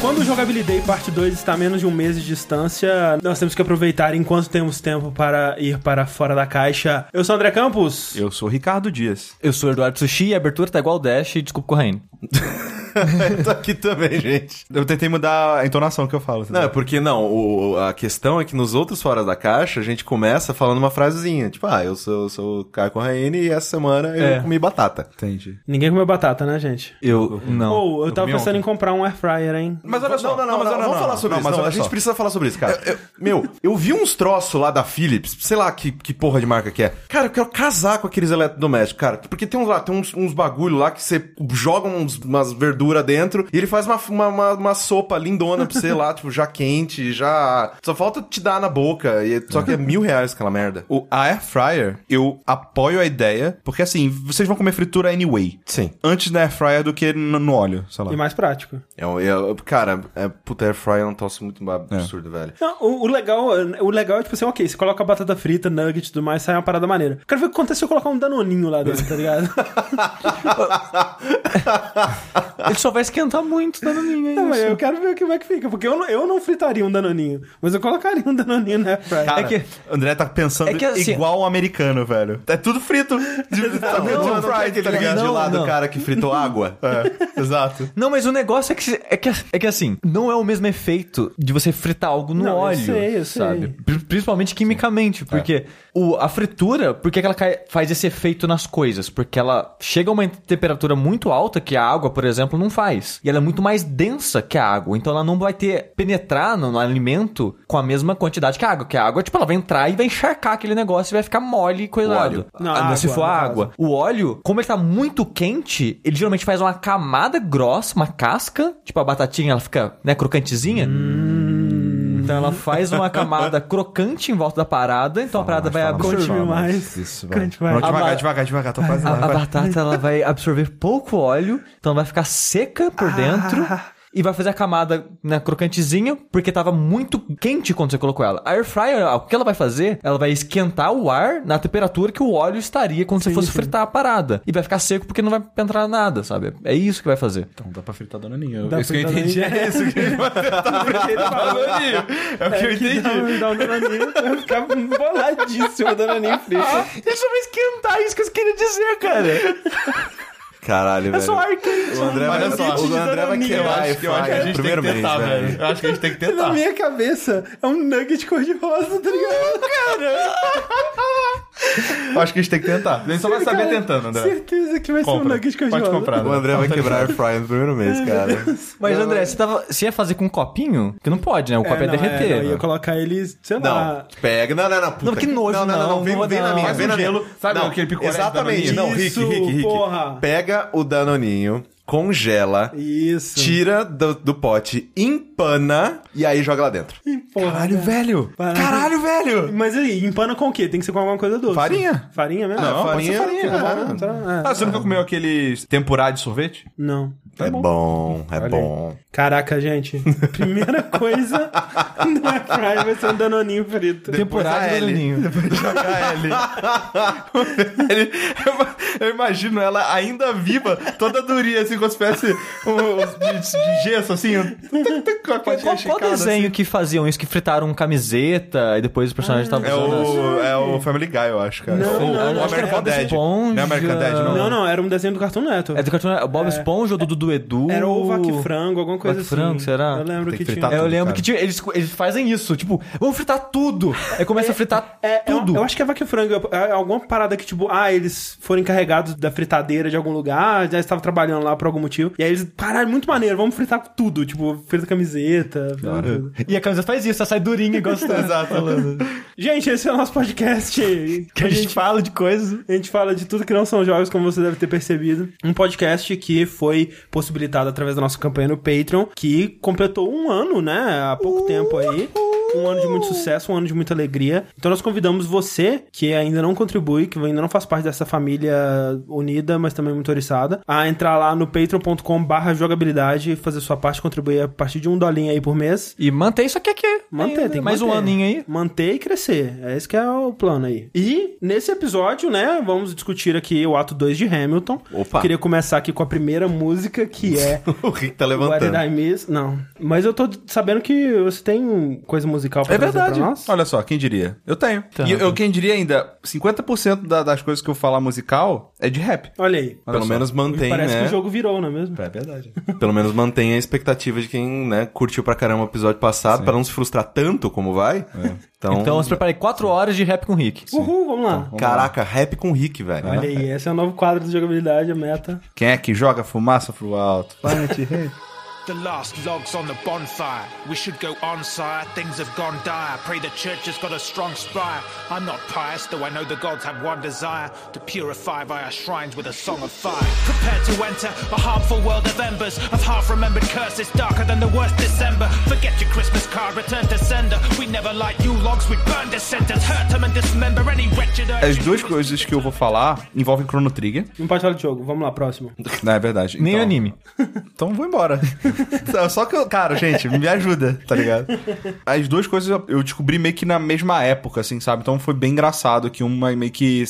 Quando o Jogabilidade Parte 2 está a menos de um mês de distância, nós temos que aproveitar enquanto temos tempo para ir para fora da caixa. Eu sou o André Campos. Eu sou o Ricardo Dias. Eu sou o Eduardo Sushi e a abertura tá igual o Dash desculpa correndo. eu tô aqui também, gente. Eu tentei mudar a entonação que eu falo. Não, é porque não, o, a questão é que nos outros Fora da Caixa a gente começa falando uma frasezinha, tipo, ah, eu sou, sou o Caio Corraine e essa semana eu É. comi batata. Entendi. Ninguém comeu batata, né, gente? Eu não. Ou eu tava pensando ontem. em comprar um air fryer, hein? Mas olha só, não, não, não, mas olha, vamos não, falar não, sobre não, isso. Não, a gente precisa falar sobre isso, cara. Eu- meu, eu vi uns troços lá da Philips, sei lá que, que porra de marca que é. Cara, eu quero casar com aqueles eletrodomésticos, cara. Porque tem uns lá, tem uns, uns bagulho lá que você joga uns, umas verduras dentro e ele faz uma, uma, uma, uma sopa lindona pra você lá, tipo, já quente, já. Só falta te dar na boca. E, só que é mil reais aquela merda. O, a Air Fryer, eu apoio a ideia, porque assim, vocês vão comer fritura anyway. Sim. Antes da Air Fryer do que no, no óleo, sei lá. E mais prático. É, um- é, cara, é, puta, air fryer é um troço muito absurdo, velho. Não, o, o legal, o legal é tipo assim, ok, você coloca a batata frita, nugget e tudo mais, sai uma parada maneira. Quero ver o que acontece se eu colocar um danoninho lá dentro, tá ligado? Ele só vai esquentar muito dando minha. Não, mas eu quero ver como é que fica, porque eu não, eu não fritaria um danoninho, mas eu colocaria um danoninho na. Cara, É que- o André tá pensando é que, assim- igual o americano, velho. É tudo frito. De, tá Não, deep não, não, fried, tá ligado? Não, lá do não. cara que fritou água. É, exato. Não, mas o negócio é que, é, que, é que assim, não é o mesmo efeito de você fritar algo no Não, eu óleo. sei, eu sei. sabe? Pri- Principalmente quimicamente. Porque o, a fritura, por que que ela cai- faz esse efeito nas coisas? Porque ela chega a uma temperatura muito alta que a água, por exemplo, não faz. E ela é muito mais densa que a água. Então ela não vai ter penetrar no, no alimento com a mesma quantidade que a água. Que a água, tipo, ela vai entrar e vai encharcar aquele negócio e vai ficar mole e coisado. óleo. Não, Ah, se for caso. água. O óleo, como ele tá muito quente, ele geralmente faz uma camada grossa, uma casca, tipo a batatinha, ela fica, né, crocantezinha. Então ela faz uma camada crocante em volta da parada, então a parada vai Conte absorver. mais. Isso, vai. Conte mais. A devagar, devagar, devagar. Tô quase A, lá. a vai. batata ela vai absorver pouco óleo, então ela vai ficar seca por dentro. E vai fazer a camada né, crocantezinha, porque tava muito quente quando você colocou ela. A air fryer, o que ela vai fazer? Ela vai esquentar o ar na temperatura que o óleo estaria quando você fosse fritar a parada. E vai ficar seco porque não vai entrar nada, sabe? É isso que vai fazer. Então dá pra fritar danoninho. Dá isso pra que eu entendi é isso. Que ele vai fritar danoninho. É o que eu que entendi. dá, um danoninho, vai ficar boladíssimo o danoninho frito. Ele só vai esquentar isso que eu queria dizer, cara. Caralho, velho. É só ar quente. O André vai, Olha só, o André vai eu quebrar acho que- eu acho que a no gente tem primeiro que mês, tentar, velho. velho. Eu acho que a gente tem que Na tentar. minha cabeça, é um nugget cor-de-rosa, tá ligado? Eu acho que a gente tem que tentar. A gente só vai saber tentando, André. Certeza que vai ser um Compra. nugget Pode cor-de-rosa. comprar. O André vai quebrar air fryer no primeiro mês, cara. Mas, André, você, tava, você ia fazer com um copinho? Que não pode, né? O copo é, não, derreter. não, eu ia colocar eles, sei Não, lá. pega. Não, não, não. Puta Não, que nojo, Não, não, não. não, Vem, não, na não. minha, vem na gelo. minha. Sabe não, aquele picolé Exatamente. Não, Rick, Rick, Rick. porra. Pega o danoninho, congela, Isso. tira do, do pote, empana e aí joga lá dentro. Porra, Caralho, cara. velho. Caralho, velho. Mas aí, empana com o quê? Tem que ser com alguma coisa doce. Farinha. Farinha mesmo? Não, pode ser farinha, farinha. é. Ah, é. Ah, você nunca comeu aquele tempurá de sorvete? Não. é bom, é bom. Caraca, gente. Primeira coisa no air fryer vai ser um danoninho frito. Temporada de danoninho. Depois jogar L. Ele- eu, eu imagino ela ainda viva, toda durinha, assim, com as espécie um, de, de gesso, assim. Qual, qual desenho que faziam isso? Que fritaram camiseta e depois o personagem tava assim. É o, é o Family Guy, eu acho, cara. Não, Ou- não, ou não, era American Bob Dad. Esponja. Não é American Dad, não? Não, não, era um desenho do Cartoon Network. É do cartoon, o Bob Esponja, o do Dudu Edu. Era o Vaque Frango, alguma coisa Vaque assim. Frango, será? Eu lembro Tem que que tinha. É, eu lembro cara. que tinha- eles, eles fazem isso, tipo, vamos fritar tudo. Aí começa a fritar É, eu, tudo. eu acho que é vaque frango. É alguma parada que, tipo, ah, eles foram encarregados da fritadeira de algum lugar, já estavam trabalhando lá por algum motivo. E aí eles, caralho, muito maneiro, vamos fritar tudo. Tipo, frita camiseta. tudo. E a camisa faz isso, ela sai durinha você tá Exato. Gente, esse é o nosso podcast. Que a gente fala de coisas. A gente fala de tudo que não são jogos, como você deve ter percebido. Um podcast que foi possibilitado através da nossa campanha no Patreon, que completou um ano, né? Há pouco tempo aí. um ano de muito sucesso, um ano de muita alegria. Então nós convidamos você, que ainda não contribui, que ainda não faz parte dessa família unida, mas também muito oriçada, a entrar lá no patreon.com barra jogabilidade, fazer sua parte, contribuir a partir de um dolinho aí por mês. E manter isso aqui aqui. Manter, ainda. tem que Mais um manter. aninho aí. Manter e crescer. É esse que é o plano aí. E nesse episódio, né, vamos discutir aqui o ato 2 de Hamilton. Opa. Queria começar aqui com a primeira música, que é O Rick tá What levantando. Did I Miss? Não. Mas eu tô sabendo que você tem coisa musical pra É trazer verdade. pra nós. Olha só, quem diria? Eu tenho. Tá. E eu, quem diria ainda, 50% da- das coisas que eu falar musical é de rap. Olha aí. Olha Pelo só. menos mantém, Parece né? que o jogo virou, não é mesmo? É verdade. Pelo menos mantém a expectativa de quem, né, curtiu pra caramba o episódio passado, pra não se frustrar tanto como vai. Então, Então, se prepare 4 horas de rap com o Rick. Uhul, vamos lá. caraca, rap com Rick, velho. Olha aí, esse é o novo quadro de jogabilidade, a meta. Quem é que joga fumaça pro alto? Planet Rei. The last logs on the bonfire. We should go on, sire. Things have gone dire. Pray the church has got a strong spire. I'm not pious, though I know the gods have one desire to purify via shrines with a song of fire. Prepare to enter a harmful world of embers, of half remembered curses darker than the worst December. Forget your Christmas card, return to sender. We never light you logs, we burn dissenters, hurt them and dismember any wretched As urge. duas coisas que eu vou falar envolvem Chrono Trigger. Não pode falar de jogo. Vamos lá, próximo. Não, é verdade. Nem anime. Então vou embora. Só que eu, cara, gente, me ajuda, tá ligado? As duas coisas eu- descobri meio que na mesma época, assim, sabe? Então foi bem engraçado que uma meio que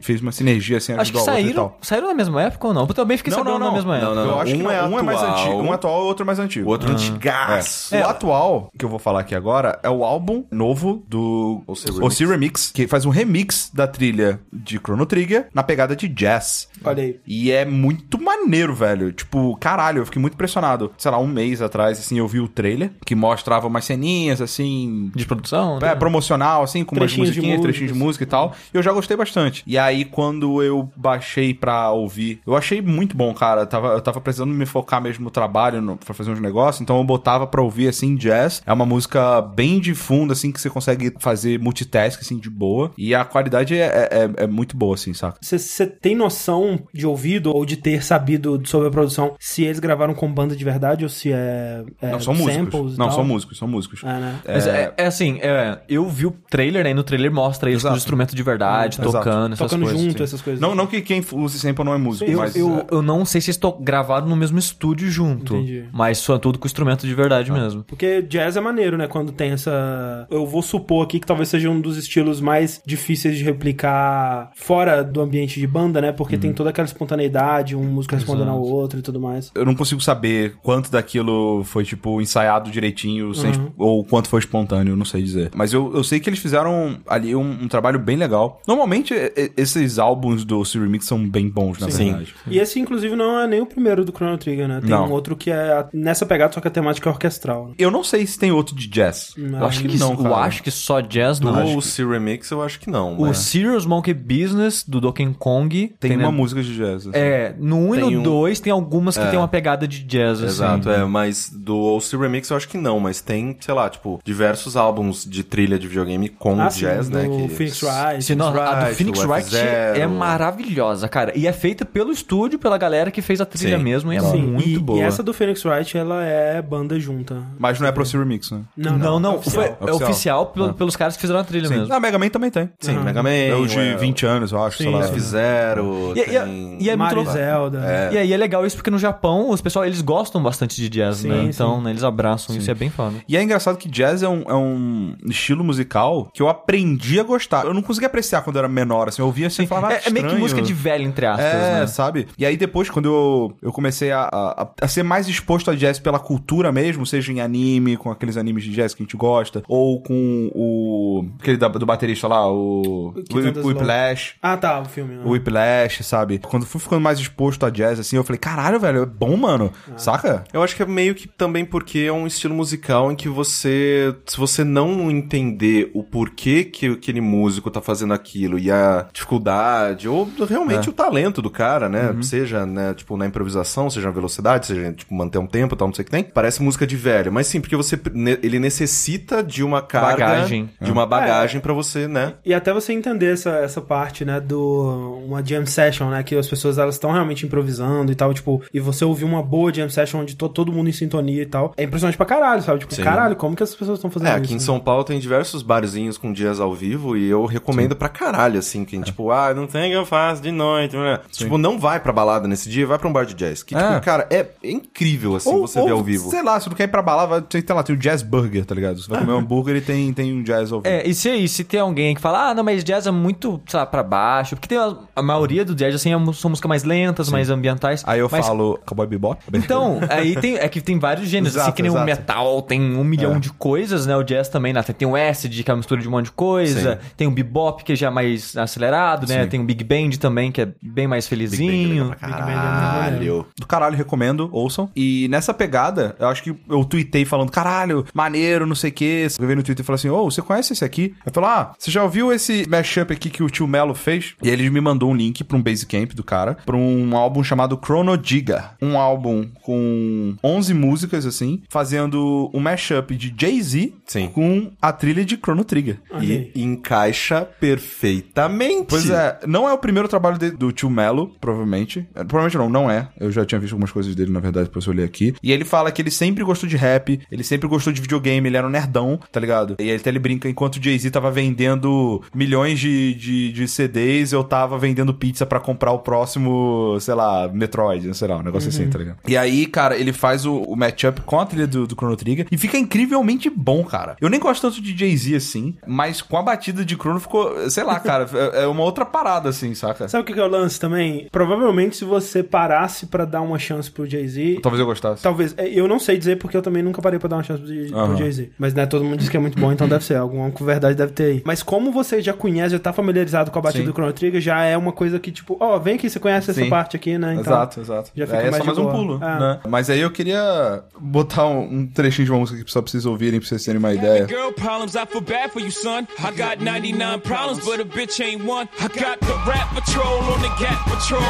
fez uma sinergia, assim, Acho que outra e saíram, tal. saíram na mesma época ou não? Eu também fiquei Não, sabendo não, não. na mesma época. Não, não, Eu acho que Um não, é um é mais atual. antigo. Um é atual e o outro é mais antigo. O outro antigaço. É. O atual que eu vou falar aqui agora é o álbum novo do Osir Remix. Remix, que faz um remix da trilha de Chrono Trigger na pegada de jazz. Olha aí. E é muito maneiro, velho. Tipo, caralho, eu fiquei muito impressionado. Sei lá, um mês atrás, assim, eu vi o trailer que mostrava umas ceninhas, assim. De produção? É, né? promocional, assim, com umas Trechinhos de musiquinhas, músicas. trechinhos de música e tal. E eu já gostei bastante. E aí, quando eu baixei pra ouvir, eu achei muito bom, cara. Eu tava, eu tava precisando me focar mesmo no trabalho, no, pra fazer uns negócios, então eu botava pra ouvir, assim, jazz. É uma música bem de fundo, assim, que você consegue fazer multitask, assim, de boa. E a qualidade é, é, é muito boa, assim, saca? Você tem noção de ouvido ou de ter sabido sobre a produção se eles gravaram com banda de verdade ou se é, é Não, são samples músicos. Não, tal? são músicos, são músicos. É, né? Mas é, é assim, é, eu vi o trailer, né? E no trailer mostra eles com os instrumentos de verdade, Exato. tocando, essas Tocando coisas. junto, assim. essas coisas. Não, não que quem use sample não é músico, Eu, mas... eu, é- eu não sei se estou gravado no mesmo estúdio junto. Entendi. Mas são tudo com instrumento de verdade mesmo. Porque jazz é maneiro, né? Quando tem essa. Eu vou supor aqui que talvez seja um dos estilos mais difíceis de replicar fora do ambiente de banda, né? Porque Uhum. tem toda aquela espontaneidade, um músico respondendo ao outro e tudo mais. eu não consigo saber quanto daquilo foi, tipo, ensaiado direitinho, sem- ou quanto foi espontâneo, não sei dizer. Mas eu, eu sei que eles fizeram ali um, um trabalho bem legal. Normalmente, e- esses álbuns do Siri Remix são bem bons, na Sim. verdade. E esse, inclusive, não é nem o primeiro do Chrono Trigger, né? Tem Não. um outro que é nessa pegada, só que a temática é orquestral. Né? Eu não sei se tem outro de jazz. Não, Eu acho que, não, eu cara. acho que só jazz Do não. Sea Remix eu acho que não. O né? Serious Monkey Business do Donkey Kong Tem, né, uma música de jazz. assim. É, no 1 e Tem no um- 2 tem algumas que tem uma pegada de jazz, assim. Exato, é, mas do Sea Remix eu acho que não, mas tem, sei lá, tipo, diversos álbuns de trilha de videogame com Ah, sim, jazz, né? do que- Phoenix Wright. Não, a do Wright, Phoenix o Wright é maravilhosa, cara. E é feita pelo estúdio, pela galera que fez a trilha Sim. mesmo, e é Sim, muito e, boa. e essa do Phoenix Wright, ela é banda junta. Mas não é pro Siri Remix, né? Não, Não, não, é oficial. foi- é Oficial. oficial pelo- pelos caras que fizeram a trilha mesmo. Ah, Mega Man também tem. Sim, Mega Man, É o de é, 20 anos, eu acho, sei Sim, lá. sim. F-Zero, E, e- tem... e é muito e louco. Zelda. E aí é legal isso porque no Japão os pessoal eles gostam bastante de jazz, Sim, né? sim. Então né, eles abraçam isso, é bem foda. E é engraçado que jazz é um, é um estilo musical que eu aprendi a gostar. Eu não conseguia apreciar quando eu era menor, assim. Eu ouvia assim e falava, É, é meio que música de velho, entre aspas, É, né? sabe? E aí depois, quando eu, eu comecei a, a, a ser mais exposto a jazz pela cultura mesmo, seja em anime, com aqueles animes de jazz que a gente gosta, ou com o... aquele da- do baterista lá, o... O, o Whiplash. Ah, tá, o filme. né? O Whiplash, sabe? Quando eu fui ficando mais exposto a jazz, assim, eu falei, caralho, velho, é bom, mano. Saca? Eu acho que é meio que também porque é um estilo musical em que você, se você não entender o porquê que aquele músico tá fazendo aquilo e a dificuldade ou realmente o talento do cara, né? Seja, né, tipo, na improvisação, seja na velocidade, seja, tipo, manter um tempo e tal, não sei o que tem. Parece música de velho, mas sim, porque você, ele necessita de uma carga, Bagagem. de uma bagagem pra você, né? E até você entender essa, essa parte, né, do uma jam session, né, que as pessoas elas estão realmente improvisando e tal, tipo, e você ouvir uma boa jam session onde to- todo mundo em sintonia e tal. É impressionante pra caralho, sabe? Tipo, Sim. caralho, como que essas pessoas estão fazendo É, isso? aqui em né? São Paulo tem diversos barzinhos com dias ao vivo e eu recomendo pra caralho, assim, quem, tipo, ah, não tem que eu faço de noite, né? Tipo, não vai pra balada nesse dia, vai pra um bar de jazz. Que, tipo, É. cara, é incrível, assim, você ver ao vivo. Sei lá, se não quer ir pra balada, vai, sei lá, tem o Jazz Burger, tá ligado? Você vai comer um hambúrguer e tem, tem um jazz ao vivo. É, e se, e se tem alguém que fala, ah, não, mas jazz é muito, sei lá, pra baixo. Porque tem a, a maioria do jazz, assim, é são músicas mais lentas, mais ambientais. Aí eu mas, falo Cowboy Bebop. Então, aí tem, é que tem vários gêneros, assim, Exato, que nem o exato. metal, tem um milhão de coisas, né? O jazz também, né? Tem o acid, que é uma mistura de um monte de coisa. Tem o bebop, que já é mais acelerado, né? Sim. Tem o big band também, que é bem mais felizinho. Caralho. do caralho, recomendo, ouçam. E nessa pegada, eu acho que eu tuitei falando, caralho, maneiro, não sei o quê. Eu veio no Twitter e falei assim, ô, você conhece esse aqui? Eu falei, ah, você já ouviu esse mashup aqui que o tio Melo fez? E ele me mandou um link pra um Basecamp do cara, pra um álbum chamado Chrono Giga. Um álbum com 11 músicas, assim, fazendo um mashup de Jay-Z com a trilha de Chrono Trigger. Ok. E encaixa perfeitamente. Pois é, não é o primeiro trabalho de- do tio Melo, provavelmente. É, Provavelmente não, não é. Eu já tinha visto algumas coisas dele, na verdade, depois eu olhei aqui. E ele fala que ele sempre gostou de rap, ele sempre gostou de videogame, ele era um nerdão, tá ligado? E aí até ele brinca, enquanto o Jay-Z tava vendendo milhões de, de, de CDs, eu tava vendendo pizza pra comprar o próximo, sei lá, Metroid, sei lá, um negócio assim, tá ligado? E aí, cara, ele faz o, o matchup com a trilha do, do Chrono Trigger e fica incrivelmente bom, cara. Eu nem gosto tanto de Jay-Z assim, mas com a batida de Chrono ficou, sei lá, cara, é é uma outra parada assim, saca? Sabe o que que é o lance também? Provavelmente se você parasse pra dar uma chance pro Jay-Z... Talvez eu gostasse. Talvez, é, eu não sei dizer porque eu também nunca parei pra dar uma chance pro, Aham. pro Jay-Z. Mas né, todo mundo diz que é muito bom, então deve ser. Alguma verdade deve ter aí. Mas como você já conhece, já tá familiarizado com a batida Sim. do Chrono Trigger, já é uma coisa que, tipo, ó, vem aqui, você conhece essa Sim. parte aqui, né? Então, exato, exato. já fica Aí é mais só mais um pulo, Ah. né? Mas aí eu queria botar um, um trechinho de uma música que só precisa ouvirem pra vocês terem uma ideia. Girl problems, I feel bad for you, son. I got 99 problems, but a bitch ain't one. I got the rap patrol on the gap patrol.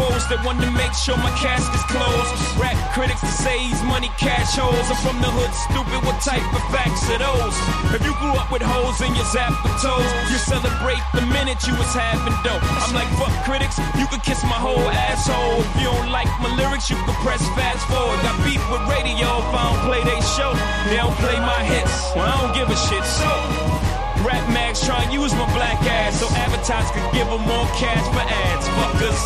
Foes that want to make sure my casket's closed. Rap critics that say he's money cash holes. I'm from the hood, stupid. What type of facts are those? If you grew up with hoes in your zapper toes, you celebrate the minute you was having dope. I'm like, fuck critics, you could kiss my whole asshole. If you don't like my lyrics, you can press fast forward. Got beef with radio if I don't play they show. They don't play my hits. Well, I don't give a shit. So, rap mags try and use my black ass so advertisers could give them more cash for ads. Fuckers.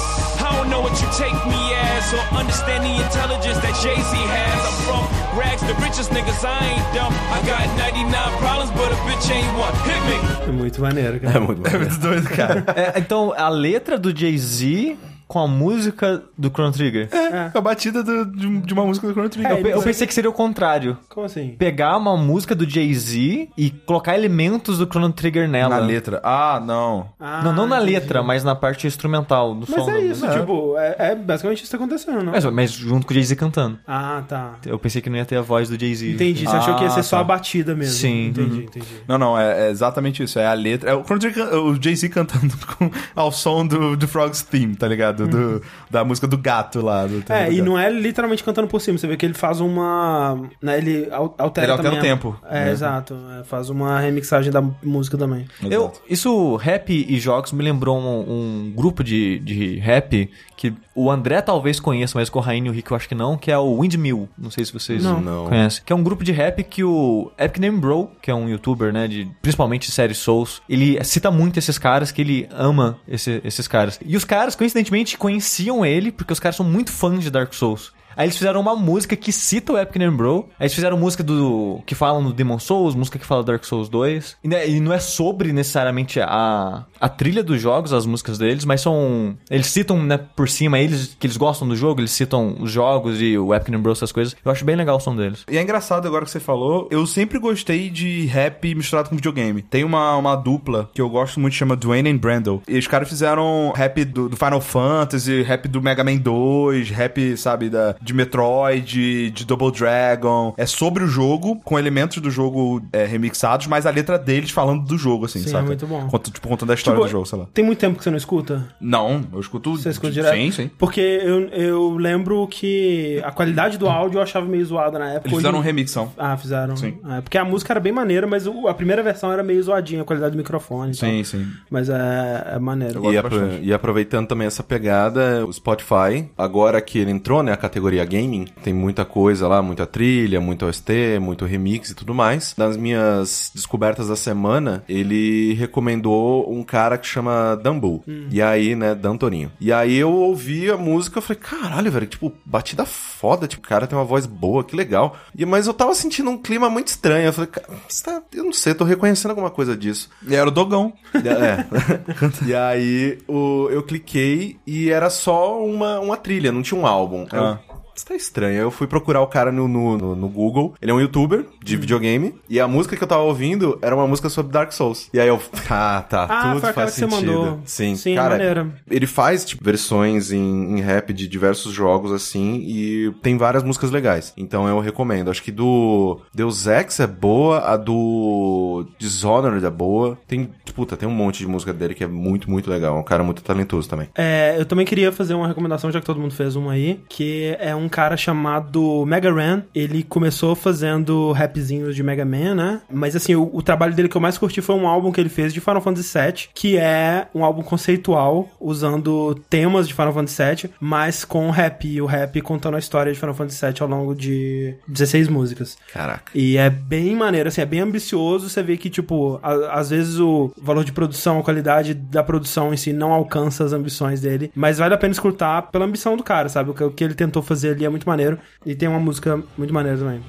I don't know what you take me as or understand the intelligence that Jay Z has. I'm from rags, the richest niggas. I ain't dumb. I got 99 problems, but a bitch ain't one. Hit me. É muito maneiro, cara. É muito bom. muito doido, cara. É, então, a letra do Jay-Z com a música do Chrono Trigger. É, a batida do- de, de uma música do Chrono Trigger. É, Eu, eu pensei que seria o contrário. Como assim? Pegar uma música do Jay-Z e colocar elementos do Chrono Trigger nela. Na letra. Ah, não. Ah, Não, não na entendi. letra, mas na parte instrumental do Mas som. é da isso, música. tipo, é, é basicamente isso que tá acontecendo, não? Mas, mas junto com o Jay-Z cantando. Ah, tá. Eu pensei que não ia ter a voz do Jay-Z. Entendi. Você achou que ia ser Ah, só tá. a batida mesmo. Sim. Entendi, Uhum. entendi. Não, não, é, é exatamente isso. É a letra. É o, Chrono Trigger, o Jay-Z cantando com- ao som do, do Frog's Theme, tá ligado? Do, da música do gato lá. Do, É, do e não é literalmente cantando por cima. Você vê que ele faz uma. Né, ele al- altera Ele altera também o a- tempo, É, né? exato. É, faz uma remixagem da música também. Eu, Exato. isso, rap e jogos, me lembrou um, um grupo de, de rap que o André talvez conheça, mas o Corraine e o Rick eu acho que não, que é o Windmill. Não sei se vocês Não. Não. conhecem. Que é um grupo de rap que o Epic Name Bro, que é um youtuber, né, de principalmente série Souls, ele cita muito esses caras, que ele ama esse- esses caras. E os caras, coincidentemente, conheciam ele, porque os caras são muito fãs de Dark Souls. Aí eles fizeram uma música que cita o Epic Name Bro. Aí eles fizeram música do que fala no Demon Souls, música que fala Dark Souls 2. E, né, e não é sobre necessariamente a, a trilha dos jogos, as músicas deles, mas são. Eles citam, né, por cima, eles que eles gostam do jogo, eles citam os jogos e o Epic Name Bro, essas coisas. Eu acho bem legal o som deles. E é engraçado agora que você falou, eu sempre gostei de rap misturado com videogame. Tem uma, uma dupla que eu gosto muito, chama Dwayne and Brandle. E os caras fizeram rap do, do Final Fantasy, rap do Mega Man 2, rap, sabe, da, de Metroid, de Double Dragon. É sobre o jogo, com elementos do jogo é, remixados, mas a letra deles falando do jogo, assim, Sim, saca? é muito bom. Conta- tipo, contando a história Tipo, do jogo, sei lá. Tem muito tempo que você não escuta? Não, eu escuto... Você escuta direto? Sim, sim. Porque eu, eu lembro que a qualidade do áudio eu achava meio zoada na época. Eles fizeram um remixão. Ah, fizeram. Sim. É, porque a música era bem maneira, mas a primeira versão era meio zoadinha, a qualidade do microfone Sim, tal. sim. Mas é, é maneiro. gosto E, apro- bastante. e aproveitando também essa pegada, o Spotify, agora que ele entrou, né, a categoria categoria gaming. Tem muita coisa lá, muita trilha, muito OST, muito remix e tudo mais. Das minhas descobertas da semana, ele recomendou um cara que chama Dumbo. E aí, né, Dan Torinho. E aí eu ouvi a música, eu falei, caralho, velho, tipo, batida foda, tipo, o cara tem uma voz boa, que legal. E, mas eu tava sentindo um clima muito estranho. Eu falei, cara, tá- eu não sei, tô reconhecendo alguma coisa disso. E era o Dogão. É. e aí o, eu cliquei e era só uma, uma trilha, não tinha um álbum. Aí eu, Ah. Isso tá estranho. Aí eu fui procurar o cara no, no, no- Google. Ele é um youtuber de videogame. E a música que eu tava ouvindo era uma música sobre Dark Souls. E aí eu. Ah, tá. Ah, tudo foi faz que você sentido. mandou. Sim, Sim, cara. maneira. Ele faz tipo, versões em, em rap de diversos jogos, assim. E tem várias músicas legais. Então eu recomendo. Acho que do Deus Ex é boa. A do Dishonored é boa. Tem. Puta, tem um monte de música dele que é muito, muito legal. É um cara muito talentoso também. É, eu também queria fazer uma recomendação, já que todo mundo fez uma aí, que é um cara chamado Mega Ran. Ele começou fazendo rapzinhos de Mega Man, né? Mas assim, o, o trabalho dele que eu mais curti foi um álbum que ele fez de Final Fantasy VII, que é um álbum conceitual, usando temas de Final Fantasy VII, mas com rap. E o rap contando a história de Final Fantasy VII ao longo de 16 músicas. Caraca. E é bem maneiro, assim, é bem ambicioso. Você vê que, tipo, a- às vezes o valor de produção, a qualidade da produção em si não alcança as ambições dele. Mas vale a pena escutar pela ambição do cara, sabe? O que, o que ele tentou fazer ali é muito maneiro. E tem uma música muito maneira também.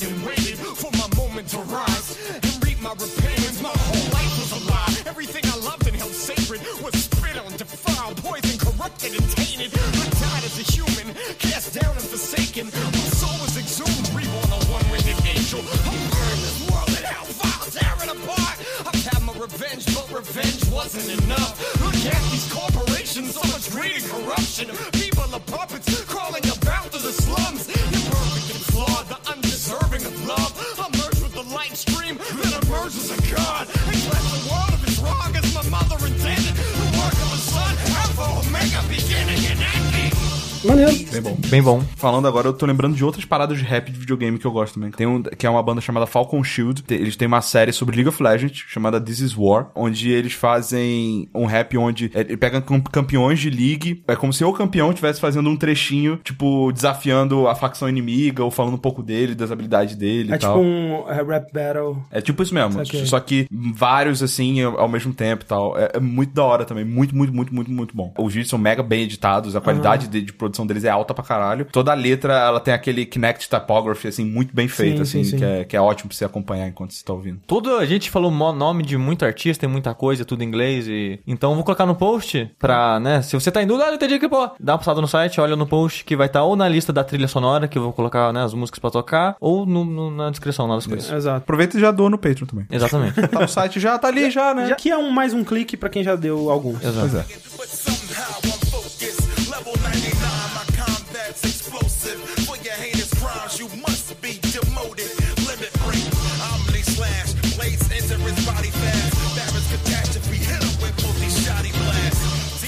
And waited for corrupted, and tainted. I died as a human, cast down and forsaken. My soul was exhumed, reborn a one-winged angel. I'm burning this world in hellfire, tearing apart. I've had my revenge, but revenge wasn't enough. Look at these corporations, so much greed and corruption. People are puppets crawling about through the slums. Imperfect and flawed, the undeserving of love. I merge with the light stream, then emerge as a god. And cleanse the world make a beginning and end. Maneiro. Bem bom. Bem bom. Falando agora, eu tô lembrando de outras paradas de rap de videogame que eu gosto também. Tem um que é uma banda chamada Falcon Shield. Eles têm uma série sobre League of Legends chamada This Is War, onde eles fazem um rap onde é, ele pega cam- campeões de league. É como se o campeão estivesse fazendo um trechinho, tipo, desafiando a facção inimiga ou falando um pouco dele, das habilidades dele É e tipo tal. um é, rap battle. É tipo isso mesmo. Saquei. Só que vários, assim, ao mesmo tempo e tal. É, é muito da hora também. Muito, muito, muito, muito, muito bom. Os vídeos são mega bem editados. A qualidade de, de produção deles é alta pra caralho. Toda a letra, ela tem aquele Kinect Typography, assim, muito bem feito, sim, assim. sim. Que, é, que é ótimo pra você acompanhar enquanto você tá ouvindo. Tudo, a gente falou nome de muito artista e muita coisa, tudo em inglês e... Então eu vou colocar no post pra, né, se você tá em dúvida, ah, eu entendi que, pô, dá uma passada no site, olha no post que vai estar ou na lista da trilha sonora, que eu vou colocar, né, as músicas pra tocar, ou no- no- na descrição lá das coisas. Exato. Aproveita e já doa no Patreon também. Exatamente. Tá no site já, tá ali já, né? Já que é um, mais um clique pra quem já deu alguns. Exato. Pois é.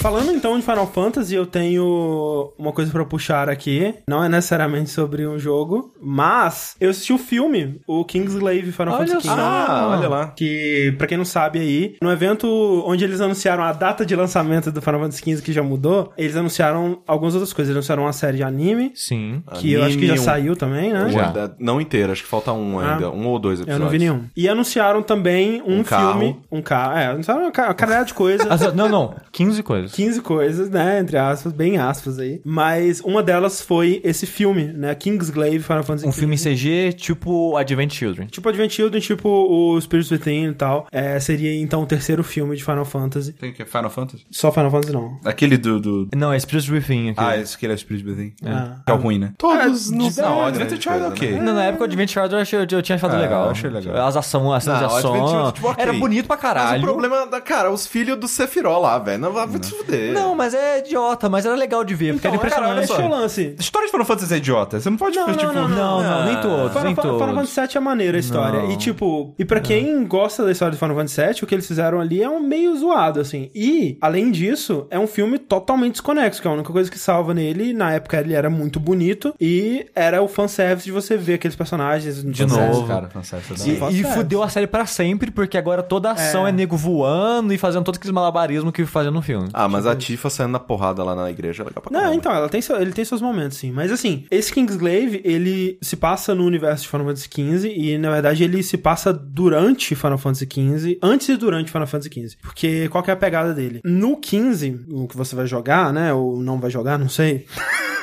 Falando então de Final Fantasy, eu tenho uma coisa pra puxar aqui. Não é necessariamente sobre um jogo, mas eu assisti o filme, o Kingsglaive Final Olha Fantasy. XV. Ah, olha lá. Que, pra quem não sabe aí, no evento onde eles anunciaram a data de lançamento do Final Fantasy XV, que já mudou, eles anunciaram algumas outras coisas. Eles anunciaram uma série de anime, Sim. que eu acho que já Anime, um- saiu também, né? Já. Não inteiro, acho que falta um ainda. Um ou dois Eu episódios. não vi nenhum. E anunciaram também um, Um carro. filme. Um carro. É, anunciaram uma caralhada de coisa. Ah, não, não. 15 coisas. 15 coisas, né? Entre aspas, bem aspas aí. Mas uma delas foi esse filme, né? Kingsglaive Final Fantasy Um filme CG tipo Advent Children. Tipo Advent Children, tipo o Spirits Within e tal. É, seria então o terceiro filme de Final Fantasy. Tem que é Final Fantasy? Só Final Fantasy não. Aquele do. do... Não, é Spirit Within aqui. Ah, esse que ele é Spirit Within. Ah. Que é o ruim, né? Todos não de- são. Não, né, Adventure de Child é coisa, ok. né? Não, na época o Advent Children eu, achei- eu tinha achado É, legal. eu achei legal. As ação, as cenas de Não, ação. Advent Children, tipo. Era bonito pra Mas caralho. o problema, da, cara, os filhos do Sephiroth lá, velho. Não, vai fuder. Não, mas é idiota, mas era legal de ver, porque Então, era cara, olha impressionante. só o lance. História de Final Fantasy é idiota. Você não pode, Não, tipo... não, não, Não, não, nem todos, Final, nem Final todos. Fantasy VII é maneira a história. Não. E tipo, e pra quem gosta da história do Final Fantasy VII, o que eles fizeram ali é um meio zoado, assim. E, além disso, é um filme totalmente desconexo, que é a única coisa que salva nele. Na época ele era muito bonito e era o fanservice de você ver aqueles personagens De fanservice. novo. cara, fanservice é da E, hora. E fudeu a série pra sempre, porque agora toda a ação é, nego voando e fazendo todos aqueles malabarismos que fazendo no filme. Ah, mas a Tifa saindo na porrada lá na igreja é legal pra Não, caramba. então, ela tem seu- ele tem seus momentos, sim. Mas assim, esse Kingsglaive, ele se passa no universo de Final Fantasy XV e, na verdade, ele se passa durante Final Fantasy XV, antes e durante Final Fantasy XV. Porque qual que é a pegada dele? No 15, o que você vai jogar, né, ou não vai jogar, não sei,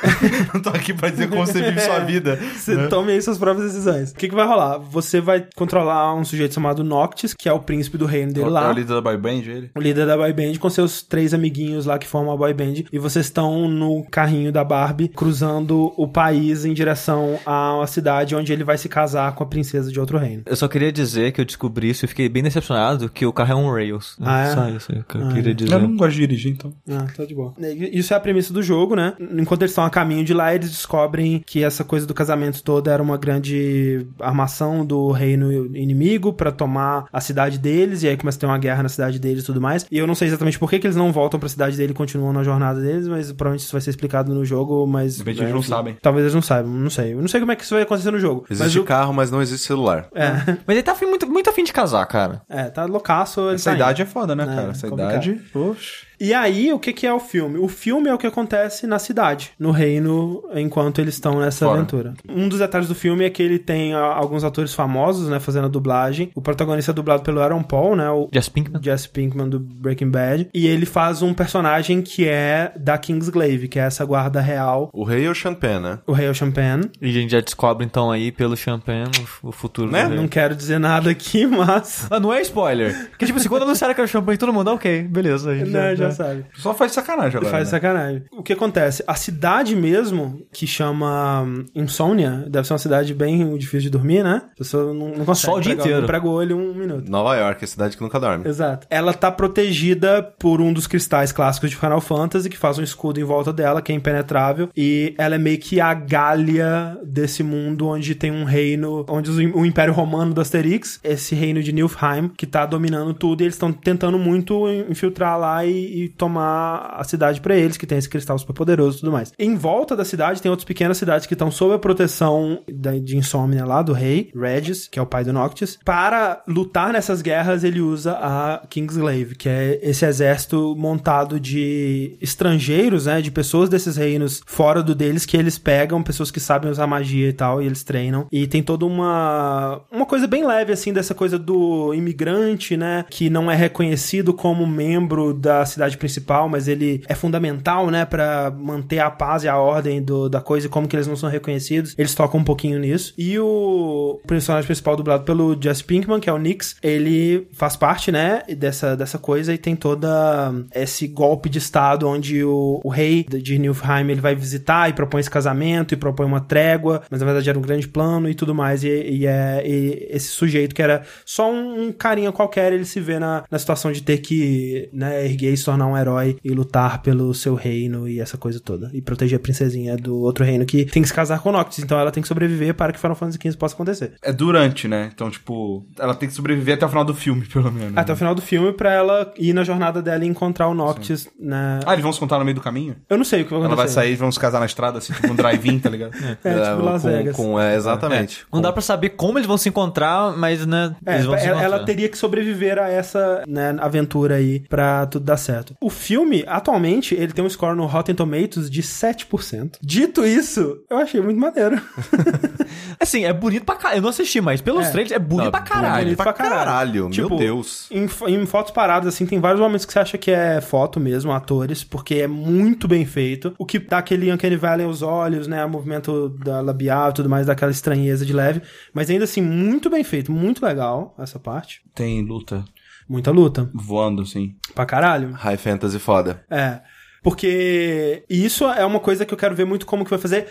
não tô aqui pra dizer como você vive sua vida. você tome aí suas próprias decisões. O que que vai rolar? Você vai controlar um sujeito chamado Noctis, que é o príncipe do reino dele É lá. o líder da boy band, ele? o líder da boy band com seus três amiguinhos lá que formam a boy band e vocês estão no carrinho da Barbie cruzando o país em direção a uma cidade onde ele vai se casar com a princesa de outro reino. Eu só queria dizer que eu descobri isso e fiquei bem decepcionado que o carro é um Rails. Ah, é? Só isso que eu queria dizer. Eu não gosto de dirigir, então. Ah, tá de boa. Isso é a premissa do jogo, né? Enquanto eles estão a caminho de lá, eles descobrem que essa coisa do casamento toda era uma grande armação do reino inimigo pra tomar a cidade deles, e aí começa a ter uma guerra na cidade deles e tudo mais. E eu não sei exatamente por que, que eles não voltam pra cidade dele e continuam na jornada deles, mas provavelmente isso vai ser explicado no jogo, mas... De repente eles não enfim, sabem. Talvez eles não saibam, não sei. Eu não sei como é que isso vai acontecer no jogo. mas Existe o... carro, mas não existe celular. É, Mas ele tá afim- muito, muito afim de casar, cara. é, tá loucaço. ele Essa tá idade indo. é foda, né, É, cara? Essa complicado. idade... Poxa. E aí, o que, que é o filme? O filme é o que acontece na cidade, no reino, enquanto eles estão nessa Fora. aventura. Um dos detalhes do filme é que ele tem ah, alguns atores famosos, né, fazendo a dublagem. O protagonista é dublado pelo Aaron Paul, né, o Jess Pinkman. Jesse Pinkman do Breaking Bad. E ele faz um personagem que é da Kingsglaive, que é essa guarda real, O rei é o Champagne, né? o rei Champagne. E a gente já descobre então aí pelo Champagne o, o futuro Né? do rei. Não quero dizer nada aqui, mas... Ah, não é spoiler. Porque, tipo assim, quando anunciaram que era o Champagne, todo mundo, ok, beleza. A gente Não, já sabe. Só faz sacanagem agora, Faz né? sacanagem. O que acontece? A cidade mesmo, que chama hum, Insônia, deve ser uma cidade bem difícil de dormir, né? A pessoa não, não consegue. Só o dia pregar- inteiro. Prega o olho um minuto. Nova York, a cidade que nunca dorme. Exato. Ela tá protegida por um dos cristais clássicos de Final Fantasy, que faz um escudo em volta dela, que é impenetrável. E ela é meio que a Gália desse mundo onde tem um reino, onde o Império Romano do Asterix, esse reino de Nilfheim, que tá dominando tudo, e eles estão tentando muito infiltrar lá e, e tomar a cidade pra eles, que tem esse cristal super poderoso e tudo mais. Em volta da cidade tem outras pequenas cidades que estão sob a proteção da- de Insomnia lá, do rei, Regis, que é o pai do Noctis. Para lutar nessas guerras, ele usa a Kingsglaive, que é esse exército montado de estrangeiros, né, de pessoas desses reinos fora do deles, que eles pegam, pessoas que sabem usar magia e tal, e eles treinam. E tem toda uma uma coisa bem leve, assim, dessa coisa do imigrante, né, que não é reconhecido como membro da cidade principal, mas ele é fundamental, né, para manter a paz e a ordem do, da coisa e como que eles não são reconhecidos. Eles tocam um pouquinho nisso. E o personagem principal dublado pelo Jesse Pinkman, que é o Nix, ele faz parte, né, dessa, dessa coisa e tem toda esse golpe de estado onde o, o rei de Nilfheim, ele vai visitar e propõe esse casamento e propõe uma trégua, mas na verdade era um grande plano e tudo mais. E, e é e esse sujeito que era só um, um carinha qualquer, ele se vê na, na situação de ter que, né, erguer e se tornar um herói e lutar pelo seu reino e essa coisa toda. E proteger a princesinha do outro reino que tem que se casar com o Noctis. Então ela tem que sobreviver para que Final Fantasy XV possa acontecer. É durante, né? Então, tipo, ela tem que sobreviver até o final do filme, pelo menos. Até o né? final do filme pra ela ir na jornada dela e encontrar o Noctis, né? Ah, eles vão se contar no meio do caminho? Eu não sei o que vai Ela acontecer. vai sair e vão se casar na estrada, assim, tipo um drive-in, tá ligado? É, tipo Las com, Vegas. com- é, exatamente. Não dá pra saber como eles vão se encontrar, mas, né, É, eles vão se ela, encontrar. ela teria que sobreviver a essa né, aventura aí pra tudo dar certo. O filme, atualmente, ele tem um score no Rotten Tomatoes de 7%. Dito isso, eu achei muito maneiro. Assim, é bonito pra caralho. Eu não assisti, mas pelos É. trailers é bonito Não, pra caralho. bonito pra caralho. meu Deus. Em, em fotos paradas, assim, tem vários momentos que você acha que é foto mesmo, atores, porque é muito bem feito. O que dá aquele Uncanny Valley aos olhos, né? O movimento da labial e tudo mais, daquela estranheza de leve. Mas ainda assim, muito bem feito, muito legal essa parte. Tem luta Muita luta. voando, assim. Pra caralho. High Fantasy foda. É. Porque isso é uma coisa que eu quero ver muito como que vai fazer.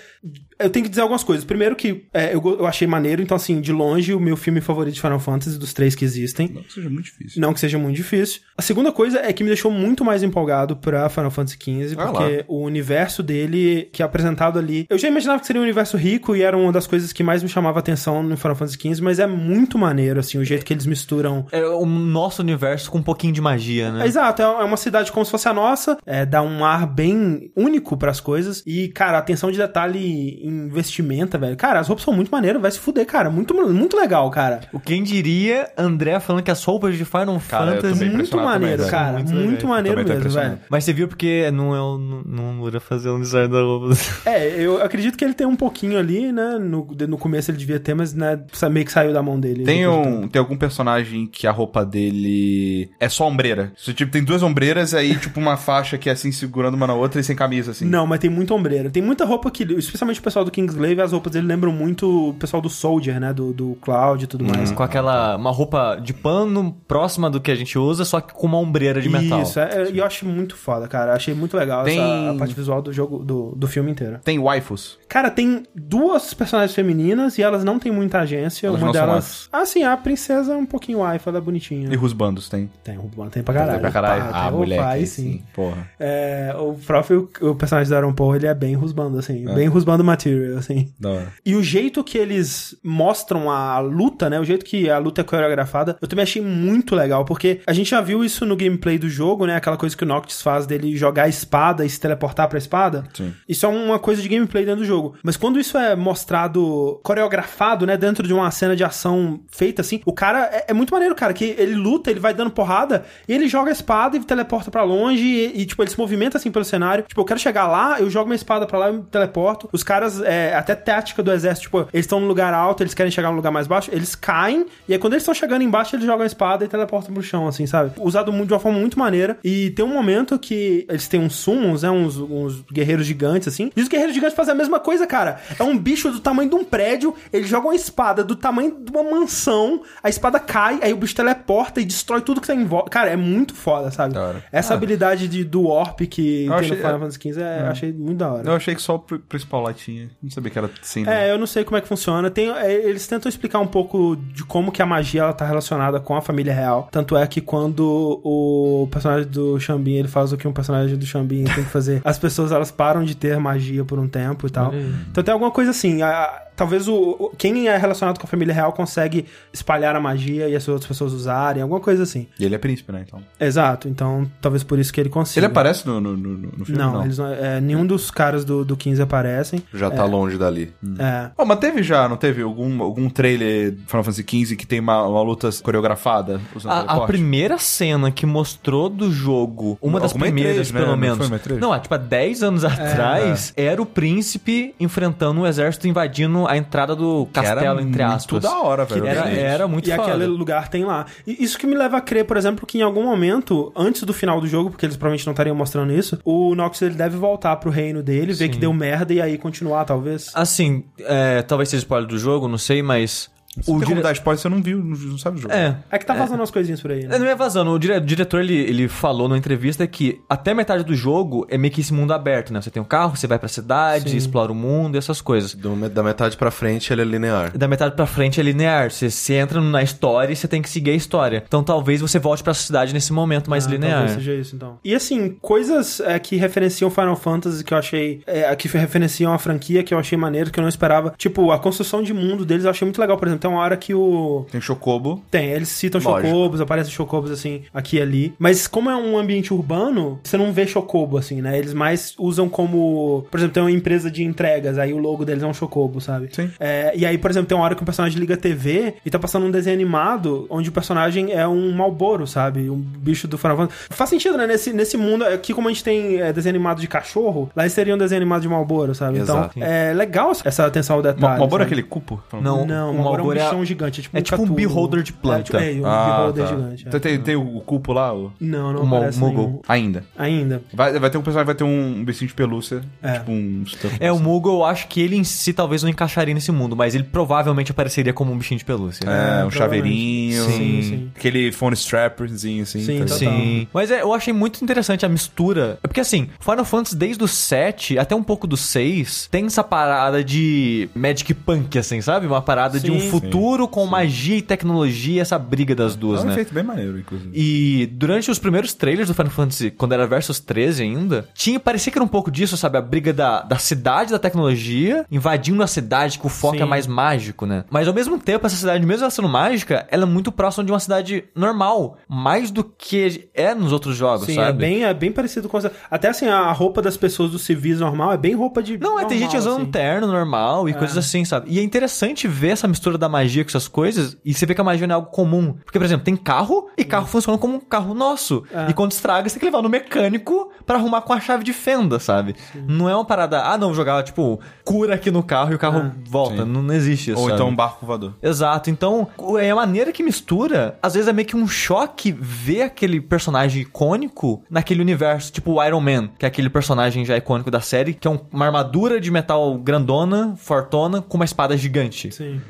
Eu tenho que dizer algumas coisas. Primeiro que é, eu, eu achei maneiro, então assim, de longe, o meu filme favorito de Final Fantasy, dos três que existem. Não que seja muito difícil. Não que seja muito difícil. A segunda coisa é que me deixou muito mais empolgado pra Final Fantasy XV, Ah porque o universo dele, que é apresentado ali. Eu já imaginava que seria um universo rico e era uma das coisas que mais me chamava a atenção no Final Fantasy XV, mas é muito maneiro, assim, o jeito que eles misturam. É o nosso universo com um pouquinho de magia, né? Exato, é é uma cidade como se fosse a nossa, é, dá um ar bem único pras coisas. E, cara, atenção de detalhe em vestimenta, velho. Cara, as roupas são muito maneiras, vai se fuder, cara. Muito, muito legal, cara. O quem diria, André falando que as roupas de Final Cara, Fantasy. Muito maneiro, também, cara. Muito Muito, maneiro mesmo, velho. Mas você viu porque não é o- não, dura fazer um design da roupa. É, eu acredito que ele tem um pouquinho ali, né? No, no começo ele devia ter, mas né, meio que saiu da mão dele. Tem, um, tem algum personagem que a roupa dele é só ombreira. Você, tipo, tem duas ombreiras aí, tipo, uma faixa que é assim, segurando uma na outra e sem camisa, assim. Não, mas tem muita ombreira. Tem muita roupa que, especialmente o pessoal do Kingsglaive, as roupas dele lembram muito o pessoal do Soldier, né? Do, do Cloud e tudo mais. com aquela. Uma roupa de pano próxima do que a gente usa, só que com uma ombreira de metal. Isso, é, é, e eu acho muito foda, cara. Achei muito legal Tem- essa a parte visual do jogo, do, do filme inteiro. Tem waifus. Cara, tem duas personagens femininas e elas não têm muita agência. Elas Uma delas. Ah, sim, a princesa é um pouquinho wife, ela é bonitinha. E rusbandos tem. Tem, roupa- tem pra caralho. Tem pra caralho. Pá, Ah, tem moleque. aí aí sim. Porra. É, o próprio o personagem do Aaron Paul, ele é bem rusbando, assim. Bem rusbando material, assim. Da hora. E o jeito que eles mostram a luta, né? O jeito que a luta é coreografada, eu também achei muito legal, porque a gente já viu isso no gameplay do jogo, né? Aquela coisa que o Noctis faz dele jogar a espada e se teleportar pra espada. Sim. Isso é uma coisa de gameplay dentro do jogo. Mas quando isso é mostrado coreografado, né? Dentro de uma cena de ação feita assim, o cara é, é muito maneiro, cara. Que ele luta, ele vai dando porrada e ele joga a espada e teleporta pra longe e, e, tipo, ele se movimenta assim pelo cenário. Tipo, eu quero chegar lá, eu jogo minha espada pra lá e me teleporto. Os caras, é, até tática do exército, tipo, eles estão num lugar alto, eles querem chegar num lugar mais baixo, eles caem e aí quando eles estão chegando embaixo, eles jogam a espada e teleportam pro chão, assim, sabe? Usado de uma forma muito maneira. E tem um momento que eles têm uns summons, né? Uns, uns guerreiros gigantes, assim. E os guerreiros gigantes fazem a mesma coisa, cara. É um bicho do tamanho de um prédio, eles jogam a espada do tamanho de uma mansão, a espada cai, aí o bicho teleporta e destrói tudo que tá em volta. Cara, é muito foda, sabe? Essa habilidade de, do Warp que Eu tem achei- no Final Fantasy XV, é, eu achei muito da hora. Eu achei que só o pri- principal lá tinha. Não sabia que era assim. não. É, eu não sei como é que funciona. Tem, é, eles tentam explicar um pouco de como que a magia ela tá relacionada com a família real. Tanto é que quando o personagem do Xambin ele faz o que um personagem do Xambin tem que fazer, as pessoas elas param de ter magia por um tempo e tal. Então tem alguma coisa assim. a- talvez o, o- quem é relacionado com a família real consegue espalhar a magia e as outras pessoas usarem, alguma coisa assim. E ele é príncipe, né? Então. Exato. Então talvez por isso que ele consiga. Ele aparece no, no, no, no filme? Não, eles não é, nenhum dos caras do, do 15 aparecem. Já tá longe dali. É. Oh, mas teve já, não teve algum, algum trailer Final Fantasy XV que tem uma, uma luta coreografada usando A, a primeira cena que mostrou do jogo, uma das Alguma primeiras, E3, né? pelo Não menos. E3? Não, é tipo há 10 anos atrás, era o príncipe enfrentando um exército invadindo a entrada do Que era castelo, entre muito aspas. da hora, velho. Era, Sim. era muito e foda. aquele lugar tem lá. E isso que me leva a crer, por exemplo, que em algum momento, antes do final do jogo, porque eles provavelmente não estariam mostrando isso, o Nox ele deve voltar pro reino dele, ver que deu merda e aí continuar, talvez. Assim, é, talvez seja spoiler do jogo, não sei, mas. O como dire... dar spoiler, você não viu, não, sabe o jogo. É. É que tá vazando umas coisinhas por aí, É, né? Não é vazando. O dire- diretor, ele, ele falou numa entrevista que até metade do jogo é meio que esse mundo aberto, né? Você tem um carro, você vai pra cidade, Sim. explora o mundo e essas coisas. Do- da metade pra frente ele é linear. Da metade pra frente é linear. Você, você entra na história e você tem que seguir a história. Então talvez você volte pra cidade nesse momento mais Ah, linear. Talvez seja isso, então. E assim, coisas é, que referenciam Final Fantasy que eu achei. É, que referenciam a franquia que eu achei maneiro, que eu não esperava. Tipo, a construção de mundo deles eu achei muito legal. Por exemplo, tem uma hora que o. Tem Chocobo. Tem, eles citam Lógico. chocobos, aparecem chocobos assim, aqui e ali. Mas como é um ambiente urbano, você não vê chocobo assim, né? Eles mais usam como. Por exemplo, tem uma empresa de entregas, aí o logo deles é um chocobo, sabe? Sim. É, e aí, por exemplo, tem uma hora que o personagem liga a TV e tá passando um desenho animado onde o personagem é um Malboro, sabe? Um bicho do Final Fantasy. Faz sentido, né? Nesse, nesse mundo, aqui como a gente tem é, desenho animado de cachorro, lá seria um desenho animado de Malboro, sabe? Exato. Então, é legal essa atenção ao detalhe. Malboro é sabe? aquele cupo? Não, Não, o Malboro é um Malboro é- bichão gigante. É tipo é um, tipo um beholder de planta. É, tipo, é, um Ah, beholder tá. gigante. é. Tem, tem, tem o cupo lá? o- Não, não O Mo- aparece Mogul. nenhum. Ainda. Ainda. Vai, vai ter um personagem, vai ter um bichinho de pelúcia. É. Tipo um... stuff. É, o Moogle, eu acho que ele em si talvez não encaixaria nesse mundo, mas ele provavelmente apareceria como um bichinho de pelúcia. É, um chaveirinho. Sim, sim. Aquele phone strapperzinho, assim. Sim, tá? Sim. Mas é, eu achei muito interessante a mistura. É porque assim, Final Fantasy desde o 7 até um pouco do 6 tem essa parada de Magic Punk, assim, sabe? Uma parada de um Sim. Futuro com magia e tecnologia, essa briga das É duas, um né? efeito bem maneiro, inclusive. E durante os primeiros trailers do Final Fantasy, quando era Versus 13 ainda, tinha, parecia que era um pouco disso, sabe? A briga da, da cidade da tecnologia invadindo a cidade, que o foco Sim. é mais mágico, né? Mas ao mesmo tempo, essa cidade, mesmo ela sendo mágica, ela é muito próxima de uma cidade normal. Mais do que é nos outros jogos, Sim, sabe? é bem, é bem parecido com... Até assim, a roupa das pessoas dos civis normal é bem roupa de Não, é, tem normal, gente usando assim. terno normal e coisas assim, sabe? E é interessante ver essa mistura da magia com essas coisas e você vê que a magia não é algo comum. Porque, por exemplo, tem carro e carro funciona como um carro nosso. É. E quando estraga, você tem que levar no mecânico pra arrumar com a chave de fenda, sabe? Não é uma parada, ah, não, jogar, tipo, cura aqui no carro e o carro volta. Sim. Não, não existe isso. Ou sabe? então um barco voador. Exato. Então, é a maneira que mistura, às vezes é meio que um choque ver aquele personagem icônico naquele universo, tipo o Iron Man, que é aquele personagem já icônico da série, que é um- uma armadura de metal grandona, fortona, com uma espada gigante. Sim.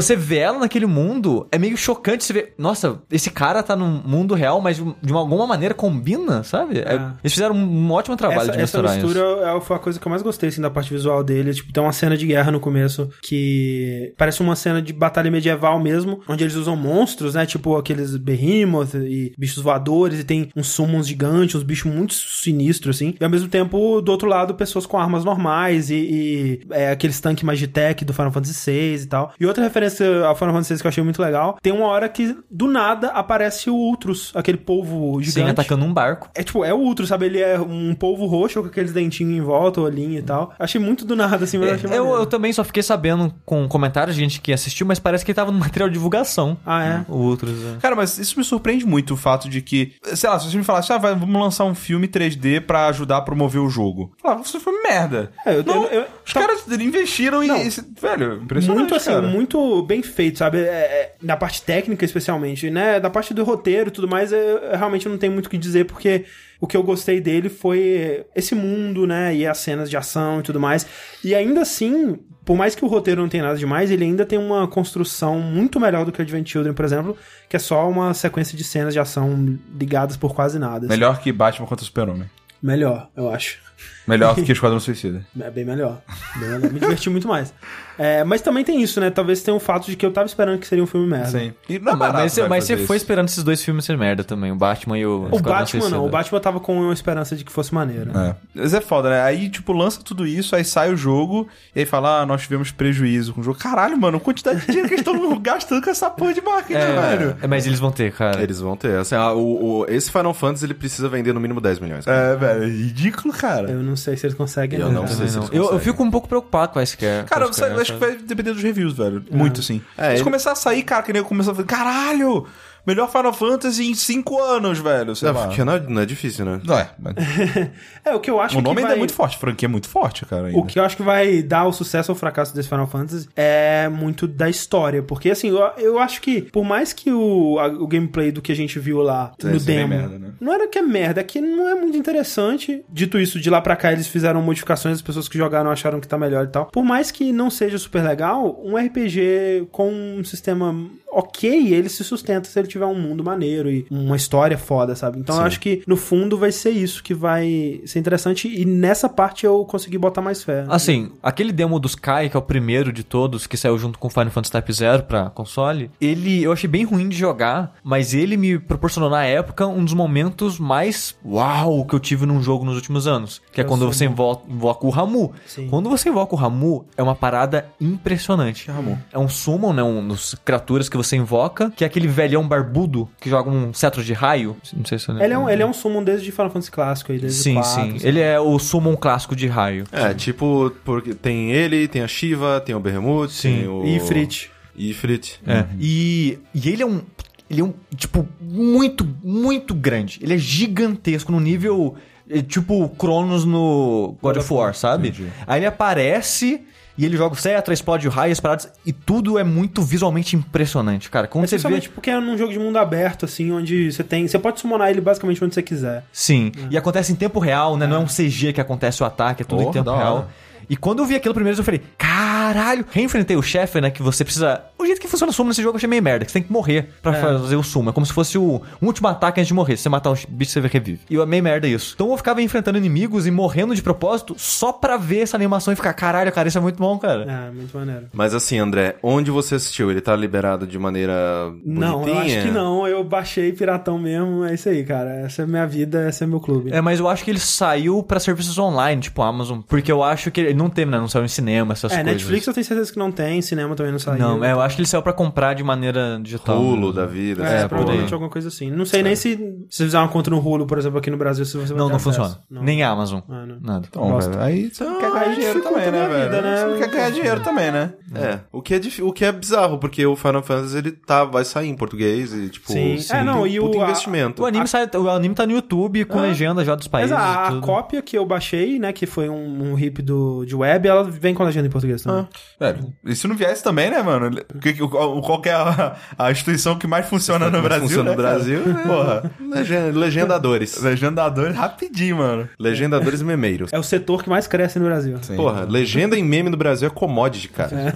Você vê ela naquele mundo, é meio chocante você ver, nossa, esse cara tá num mundo real, mas de uma- alguma maneira combina, sabe? É- Eles fizeram um ótimo trabalho Essa, de essa misturar mistura isso. é- foi a coisa que eu mais gostei, assim, da parte visual dele. Tipo, tem uma cena de guerra no começo que parece uma cena de batalha medieval mesmo, onde eles usam monstros, né? Tipo aqueles behemoth e bichos voadores, e tem uns summons gigantes, uns bichos muito sinistros, assim. E ao mesmo tempo, do outro lado, pessoas com armas normais e, e é, aqueles tanques Magitech do Final Fantasy VI e tal. E outra referência ao Final Fantasy VI que eu achei muito legal, tem uma hora que, do nada, aparece o Ultros, aquele polvo Sim, gigante. atacando um barco. É tipo, é o Ultros, sabe? Ele é um polvo roxo com aqueles dentinhos em volta, olhinho e tal. Achei muito do nada, assim, mas eu achei É, Eu, maneiro. eu também só fiquei sabendo com comentários de gente que assistiu, mas parece que ele tava no material de divulgação. Ah, é? O Ultros. é. Cara, mas isso me surpreende muito, o fato de que, sei lá, se você me falasse, ah, vai, vamos lançar um filme 3D pra ajudar a promover o jogo. Ah, você foi merda. É, eu- Não, eu- eu- os caras investiram Não. e, esse- velho, impressionante, Muito assim, cara. muito bem feito, sabe? É, é, na parte técnica, especialmente, né? Da parte do roteiro e tudo mais, eu, eu realmente não tenho muito o que dizer, porque o que eu gostei dele foi esse mundo, né? E as cenas de ação e tudo mais. E ainda assim, por mais que o roteiro não tenha nada demais, ele ainda tem uma construção muito melhor do que Advent Children, por exemplo, que é só uma sequência de cenas de ação ligadas por quase nada. assim. Melhor que Batman contra o Super-Homem. Melhor, eu acho. Melhor do que Esquadrão Suicida. É bem melhor. Bem melhor. Me diverti muito mais. É, mas também tem isso, né? Talvez tenha o fato de que eu tava esperando que seria um filme merda. Sim. E não é mas barato, mas, você- mas você foi esperando esses dois filmes ser merda também, o Batman e o O Esquadrão Batman Suicida. não. O Batman tava com uma esperança de que fosse maneiro. É. Mas é foda, né? Aí, tipo, lança tudo isso, aí sai o jogo, e aí fala, ah, nós tivemos prejuízo com o jogo. Caralho, mano, a quantidade de dinheiro que eles estão gastando com essa porra de marketing, velho. É, mas eles vão ter, cara. Eles vão ter. Assim, ah, o, o- esse Final Fantasy ele precisa vender no mínimo 10 milhões. cara. É, velho, é ridículo, cara. Eu não sei se eles conseguem. Eu não sei Também se não. eles Eu, eu fico um pouco preocupado com a Scare. Cara, eu acho que vai depender dos reviews, velho. Muito, assim. É, Se ele- começar a sair, cara, que nem eu começar a falar, caralho, melhor Final Fantasy em 5 anos, velho, sei É, lá. porque não é, não é difícil, né? Não é, mas É, o que eu acho o nome que ainda vai... é muito forte, a franquia é muito forte, cara. Ainda. O que eu acho que vai dar o sucesso ou fracasso desse Final Fantasy é muito da história. Porque, assim, eu, eu acho que, por mais que o, a- o gameplay do que a gente viu lá É, no isso é bem demo. merda, né? Não era que é merda, é que não é muito interessante. Dito isso, de lá pra cá eles fizeram modificações, as pessoas que jogaram acharam que tá melhor e tal. Por mais que não seja super legal, um RPG com um sistema ok, ele se sustenta se ele tiver um mundo maneiro e uma história foda, sabe? Então eu acho que, no fundo, vai ser isso que vai ser interessante. E nessa parte eu consegui botar mais fé. Assim, aquele demo dos Kai, que é o primeiro de todos, que saiu junto com o Final Fantasy Type Zero pra console, ele eu achei bem ruim de jogar, mas ele me proporcionou na época um dos momentos mais uau que eu tive num jogo nos últimos anos. Que é Eu quando sou você invoca, invoca o Ramu. Sim. Quando você invoca o Ramu, é uma parada impressionante. É um summon, né? Um dos criaturas que você invoca, que é aquele velhão barbudo que joga um cetro de raio. Não sei se você Ele é um, ele é um summon desde Final Fantasy clássico aí, desde Sim, 4, sim. assim. Ele é o summon clássico de raio. É, tipo, porque tem ele, tem a Shiva, tem o Behemoth, Sim. tem o... E Ifrit. Ifrit. É. E, e ele é um. Ele é um, tipo, muito, muito grande. Ele é gigantesco no nível. é, Tipo, Cronos no God of War, sabe? Aí ele aparece. E ele joga o Cetra, explode o raio, as paradas, e tudo é muito visualmente impressionante, cara. Quando É você vê. principalmente porque é num jogo de mundo aberto, assim, onde você tem. Você pode summonar ele basicamente onde você quiser. Sim, e acontece em tempo real, né? Não é um CG que acontece o ataque, é tudo em Porra, tempo da hora. E quando eu vi aquilo primeiro, eu falei, caralho! Reenfrentei o chefe, né? Que você precisa. O jeito que funciona o sumo nesse jogo eu achei meio merda, que você tem que morrer pra fazer o sumo. É como se fosse o um último ataque antes de morrer. Se você matar um bicho, você revive. E eu meio merda isso. Então eu ficava enfrentando inimigos e morrendo de propósito só pra ver essa animação e ficar, caralho, cara, isso é muito bom, cara. É, muito maneiro. Mas assim, André, onde você assistiu? Ele tá liberado de maneira Não, eu bonitinha? acho que não. Eu baixei piratão mesmo. É isso aí, cara. Essa é minha vida, esse é meu clube. É, mas eu acho que ele saiu pra serviços online, tipo Amazon. Porque eu acho que ele não teve, né? Não saiu em cinema, essas É, coisas. Netflix eu tenho certeza que não tem, cinema também não saiu. Não, é, eu acho que ele saiu pra comprar de maneira digital. Hulu da vida. É, essas provavelmente alguma coisa assim. Não sei nem se, se você fizer uma conta no Hulu, por exemplo, aqui no Brasil, se você vai Não, não acesso. funciona. Não. Nem a Amazon. Ah, não. Nada. Então, velho, aí você não quer ganhar aí dinheiro também, né, velho? vida, né? Você não quer ganhar dinheiro também, né? É, o que é, dif- o que é bizarro, porque o Final Fantasy ele tá, vai sair em português e, tipo, Sim. É, não, e puta o- a- investimento. O anime, sai, o anime tá no YouTube com legenda já dos Mas países. a, e a cópia que eu baixei, né, que foi um, um hip do, de web, ela vem com legenda em português também. Velho, e se não viesse também, né, mano? O o- o- Qual que é a, a instituição que mais funciona no Mas Brasil? funciona né, no? Brasil. Porra. Legen- Legendadores. Legendador rapidinho, mano. Legendadores memeiros. É o setor que mais cresce no Brasil. Porra, legenda em meme no Brasil é commodity, cara.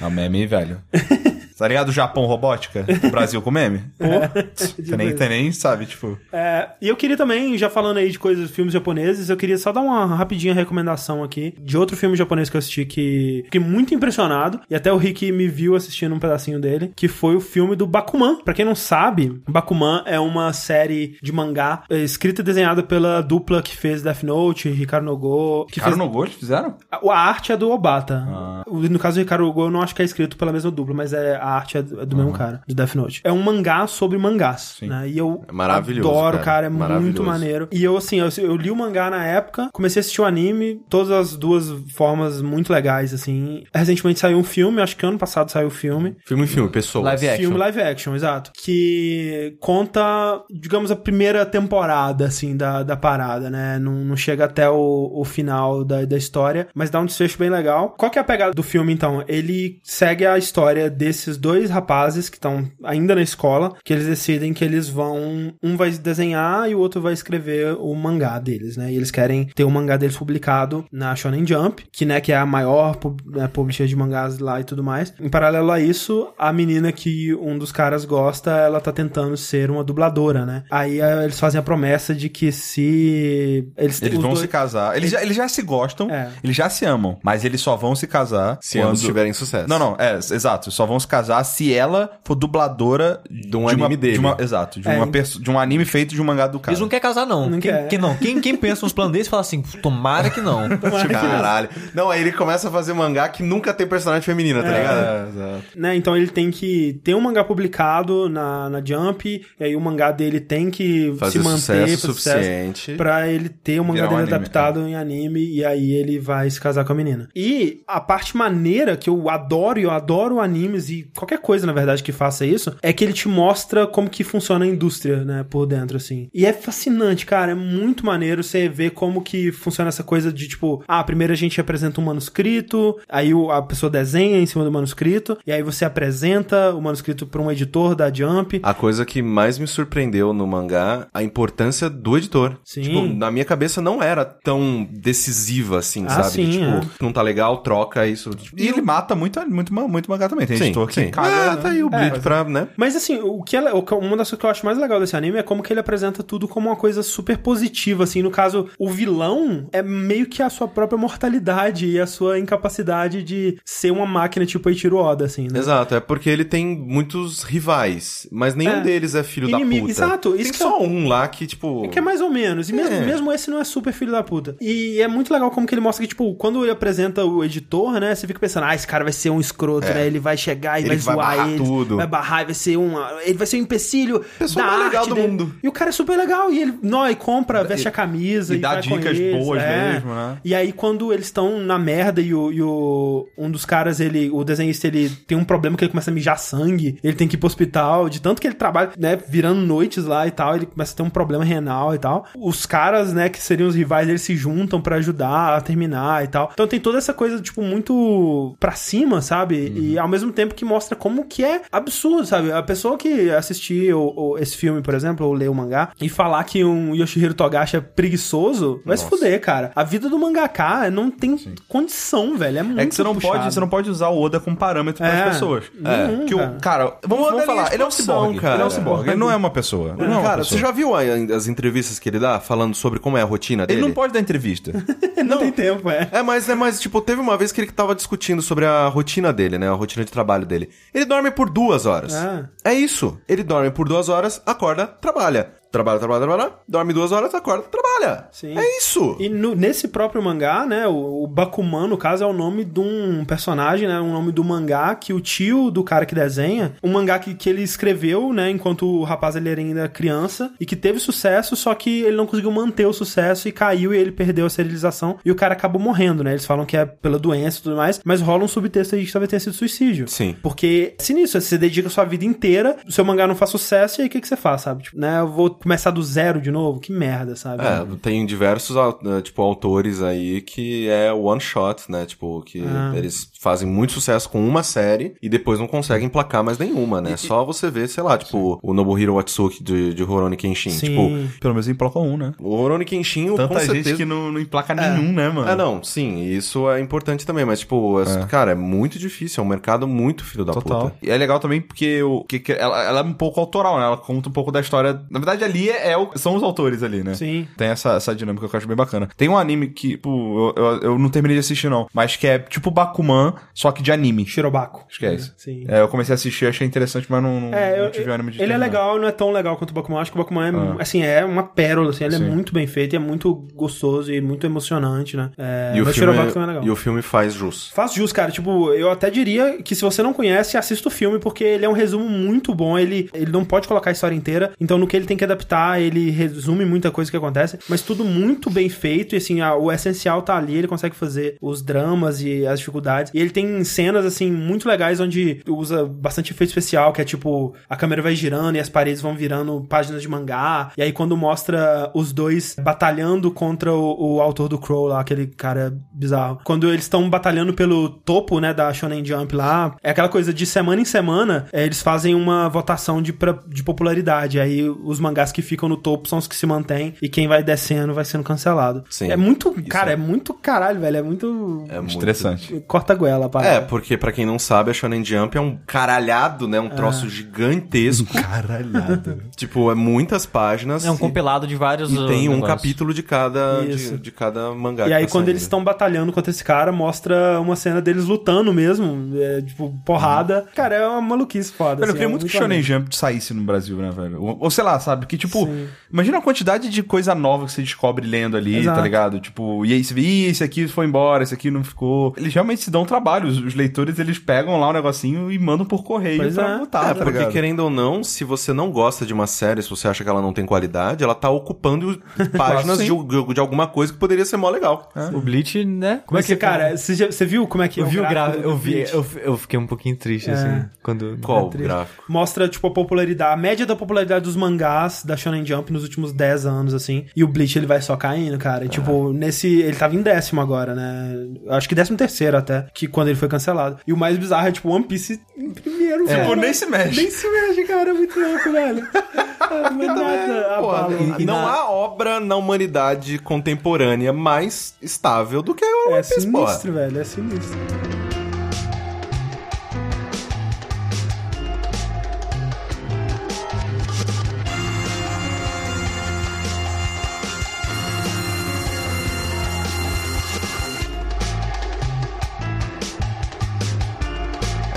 É um meme, velho. Tá ligado o Japão robótica? O Brasil com meme? Você nem, você nem sabe, tipo. É, e eu queria também, já falando aí de coisas, filmes japoneses, eu queria só dar uma rapidinha recomendação aqui de outro filme japonês que eu assisti que fiquei muito impressionado, e até o Rick me viu assistindo um pedacinho dele, que foi o filme do Bakuman. Pra quem não sabe, Bakuman é uma série de mangá é, escrita e desenhada pela dupla que fez Death Note, Ricardo Nogo, que Cara, fez Gold fizeram? a a arte é do Obata. O- No caso do Ricardo Hugo, eu não acho que é escrito pela mesma dupla, mas é, a arte é do, é do mesmo cara, de Death Note. É um mangá sobre mangás, né? E eu É maravilhoso, adoro, cara. cara, é muito maneiro. E eu, assim, eu, eu li o mangá na época, comecei a assistir o anime, todas as duas formas muito legais, assim. Recentemente saiu um filme, acho que ano passado saiu o filme. Filme em filme, pessoas. Live action. Filme live action, exato. Que conta, digamos, a primeira temporada, assim, da, da parada, né? Não, não chega até o, o final da, da história, mas dá um desfecho bem legal. Qual que é a pegada do filme, então? Ele segue a história desses dois rapazes que estão ainda na escola, que eles decidem que eles vão... Um vai desenhar e o outro vai escrever o mangá deles, né? E eles querem ter o mangá deles publicado na Shonen Jump, que, né, que é a maior pub- né, publisher de mangás lá e tudo mais. Em paralelo a isso, a menina que um dos caras gosta, ela tá tentando ser uma dubladora, né? Aí eh, eles fazem a promessa de que se... Eles, Eles vão dois- se casar. Eles já, eles já se gostam, É. eles já se amam, mas eles só vão se casar Se ambos tiverem sucesso. Não, não, é, exato. Só vão se casar se ela for dubladora de um uma- anime dele. de uma- exato, de, É, uma de um anime feito de um mangá do cara. Eles não querem casar, não. Não quem, quer. quem não? Quem, quem pensa nos planos desses fala assim, tomara que não. Caralho. Não, aí ele começa a fazer mangá que nunca tem personagem feminina, tá ligado? É, exato. né? Então ele tem que ter um mangá publicado na, na Jump, e aí o mangá dele tem que Fazer se manter sucesso fazer suficiente. pra ele ter o mangá um dele anime, adaptado em anime, e aí ele vai se casar com a menina. E a parte maneira que eu adoro, e eu adoro animes e qualquer coisa, na verdade, que faça isso, é que ele te mostra como que funciona a indústria, né, por dentro, assim. E é fascinante, cara, é muito maneiro você ver como que funciona essa coisa de, tipo, ah, primeiro a gente apresenta um manuscrito, aí a pessoa desenha em cima do manuscrito, e aí você apresenta o manuscrito pra um editor da Jump. A coisa que mais me surpreendeu no mangá, a importância do editor. Sim. Tipo, na minha cabeça não era tão decisiva assim, Ah, sabe? sim, tipo, é. não tá legal, troca isso. Tipo, E ele mata muito, muito, muito mangá também. Tem sim, editor que sim. Ah, tá aí o Blip pra, né? Mas assim, o que é, que- uma das coisas que eu acho mais legal desse anime é como que ele apresenta tudo como uma coisa super positiva, assim. No caso, o vilão é meio que a sua própria mortalidade e a sua incapacidade de ser uma máquina tipo Eiichiro Oda, assim, né? Exato, é porque ele tem muitos rivais, mas nenhum É. deles é filho Inimigo, da puta. exato, isso Tem que só um lá que, tipo... É que é mais ou menos. E mesmo, É. mesmo esse não é super filho da puta. E é muito legal como que ele mostra que, tipo, quando ele apresenta o editor, né? Você fica pensando, ah, esse cara vai ser um escroto, né? Ele vai chegar e Ele Vai zoar barrar eles, tudo. Vai barrar, vai ser um. Ele vai ser um empecilho. Pessoa da mais legal do dele. mundo. E o cara é super legal. E ele nó, e compra, veste a camisa. e E, dá dicas eles, boas é. mesmo, né? E aí, quando eles estão na merda e, o, e o- um dos caras, ele, o desenhista, ele tem um problema que ele começa a mijar sangue, ele tem que ir pro hospital, de tanto que ele trabalha, né, virando noites lá e tal, ele começa a ter um problema renal e tal. Os caras, né, que seriam os rivais, eles se juntam pra ajudar a terminar e tal. Então tem toda essa coisa, tipo, muito pra cima, sabe? E ao mesmo tempo que mostra como que é absurdo, sabe? A pessoa que assistir o- o- esse filme, por exemplo, ou ler o mangá, e falar que um Yoshihiro Togashi é preguiçoso, vai se fuder, cara. A vida do mangaká não tem condição, velho. É muito É que você não, puxado. pode, você não pode usar o Oda como parâmetro para É, as pessoas. nenhum, que o, cara. vamos, vamos é falar, ele é um ciborgue. cara. Ele é um ciborgue, ele não é uma pessoa. Ele não é uma Cara, pessoa. você já viu as entrevistas que ele dá falando sobre como é a rotina dele? Ele não pode dar entrevista. não tem tempo, é. É, mas é mais, tipo, teve uma vez que ele tava discutindo sobre a rotina dele, né? A rotina de trabalho dele. Ele dorme por duas horas. Ah. É isso. Ele dorme por duas horas, acorda, trabalha. Trabalha, trabalha, trabalha, dorme duas horas, acorda, trabalha. Sim. É isso. E no- nesse próprio mangá, né, o, o Bakuman, no caso, é o nome de um personagem, né, um nome do mangá que o tio do cara que desenha, um mangá que, que ele escreveu, né, enquanto o rapaz ele era ainda criança, e que teve sucesso, só que ele não conseguiu manter o sucesso e caiu e ele perdeu a serialização, e o cara acabou morrendo, né, eles falam que é pela doença e tudo mais, mas rola um subtexto aí que talvez tenha sido suicídio. Sim. Porque, se nisso, você dedica a sua vida inteira, o seu mangá não faz sucesso, e aí o que, que você faz, sabe? Tipo, né, eu vou começar do zero de novo? Que merda, sabe? É, tem diversos, eh, tipo, autores aí que é one shot, né? Tipo, que Ah. eles fazem muito sucesso com uma série e depois não conseguem emplacar mais nenhuma, né? Só você ver, sei lá, tipo, o Nobuhiro Watsuki de, de Rurouni Kenshin. Sim. Tipo, Pelo menos emplaca um, né? o Rurouni Kenshin, com Tanta certeza... gente que não, não emplaca nenhum, né, mano? Ah, não, sim, isso é importante também, mas, tipo, é- cara, é muito difícil, é um mercado muito filho da Total. puta. E é legal também porque o, que, que- ela, ela é um pouco autoral, né? Ela conta um pouco da história. Na verdade, ali é, é o- são os autores ali, né? Sim. Tem essa, essa dinâmica que eu acho bem bacana. Tem um anime que, tipo, eu, eu, eu não terminei de assistir, não. Mas que é tipo Bakuman, só que de anime. Shirobako. Acho que é isso. Sim. É, eu comecei a assistir, achei interessante, mas não, não, É, não eu- tive ânimo de ele é terminar. legal, não é tão legal quanto o Bakuman. Acho que o Bakuman é, assim, é uma pérola, assim, ele Sim. é muito bem feito, e é muito gostoso e muito emocionante, né? É, E o, filme, Shirobako também é legal. e o filme faz jus. Faz jus, cara. Tipo, eu até diria que se você não conhece, assista o filme, porque ele é um resumo muito bom. Ele, ele não pode colocar a história inteira. Então, no que ele tem que adaptar, ele resume muita coisa que acontece. Mas tudo muito bem feito. E assim, a- o essencial tá ali. Ele consegue fazer os dramas e as dificuldades. E ele tem cenas, assim, muito legais onde usa bastante efeito especial, que é tipo, a câmera vai girando e as paredes vão virando páginas de mangá. E aí, quando mostra os dois batalhando contra o, o autor do Crow lá, aquele cara bizarro. Quando eles estão batalhando pelo topo, né, da Shonen Jump lá, é aquela coisa de semana em semana, é, eles fazem uma votação de, pra- de popularidade. Aí os mangás que ficam no topo são os que se mantêm e quem vai descendo vai sendo cancelado. Sim. É muito, cara, é muito caralho, velho. É muito. É muito Interessante. Corta a goela, É, parada. porque pra quem não sabe, a Shonen Jump é um caralhado, né? Um troço gigantesco. Caralhado. tipo, é muitas páginas. É um e- compilado de vários. E tem uh, um negócios. capítulo de cada, de, de cada mangá. E aí, tá quando saindo. eles estão batalhando contra esse cara, mostra uma cena deles lutando mesmo. É, tipo, porrada. Cara, é uma maluquice foda. Velho, eu assim, queria é muito que Shonen. Jump saísse no Brasil, né, velho? Ou, ou sei lá, sabe? Que, tipo, Sim. imagina a quantidade de coisa nova que você descobre lendo ali, Exato. tá ligado? Tipo, e aí você vê, "Ih, esse aqui foi embora, esse aqui não ficou. Eles realmente se dão trabalho. Os, os leitores, eles pegam lá o negocinho e mandam por correio Pois pra é. botar, É, tá porque ligado? querendo ou não, se você não gosta de uma série, se você acha que ela não tem qualidade, ela tá ocupando páginas de, de alguma coisa que poderia ser mó legal. O Bleach, né? Como é que cara, você, já- você viu como é que é Eu vi o gráfico eu vi, eu, eu fiquei um pouquinho triste, É. assim, quando... Qual É triste. gráfico? Mostra, tipo, a popularidade, a média da popularidade dos mangás da Shonen Jump nos últimos 10 anos, assim. E o Bleach, ele vai só caindo, cara. E, tipo, nesse... Ele tava em décimo agora, né? Acho que décimo terceiro até, que quando ele foi cancelado. E o mais bizarro é, tipo, One Piece em primeiro. Tipo, cara. nem se mexe. Nem se mexe, cara. É muito louco, velho. É, mas nada Pô, e não na- há obra na humanidade contemporânea mais estável do que o One É Piece, porra. sinistro, velho. É sinistro.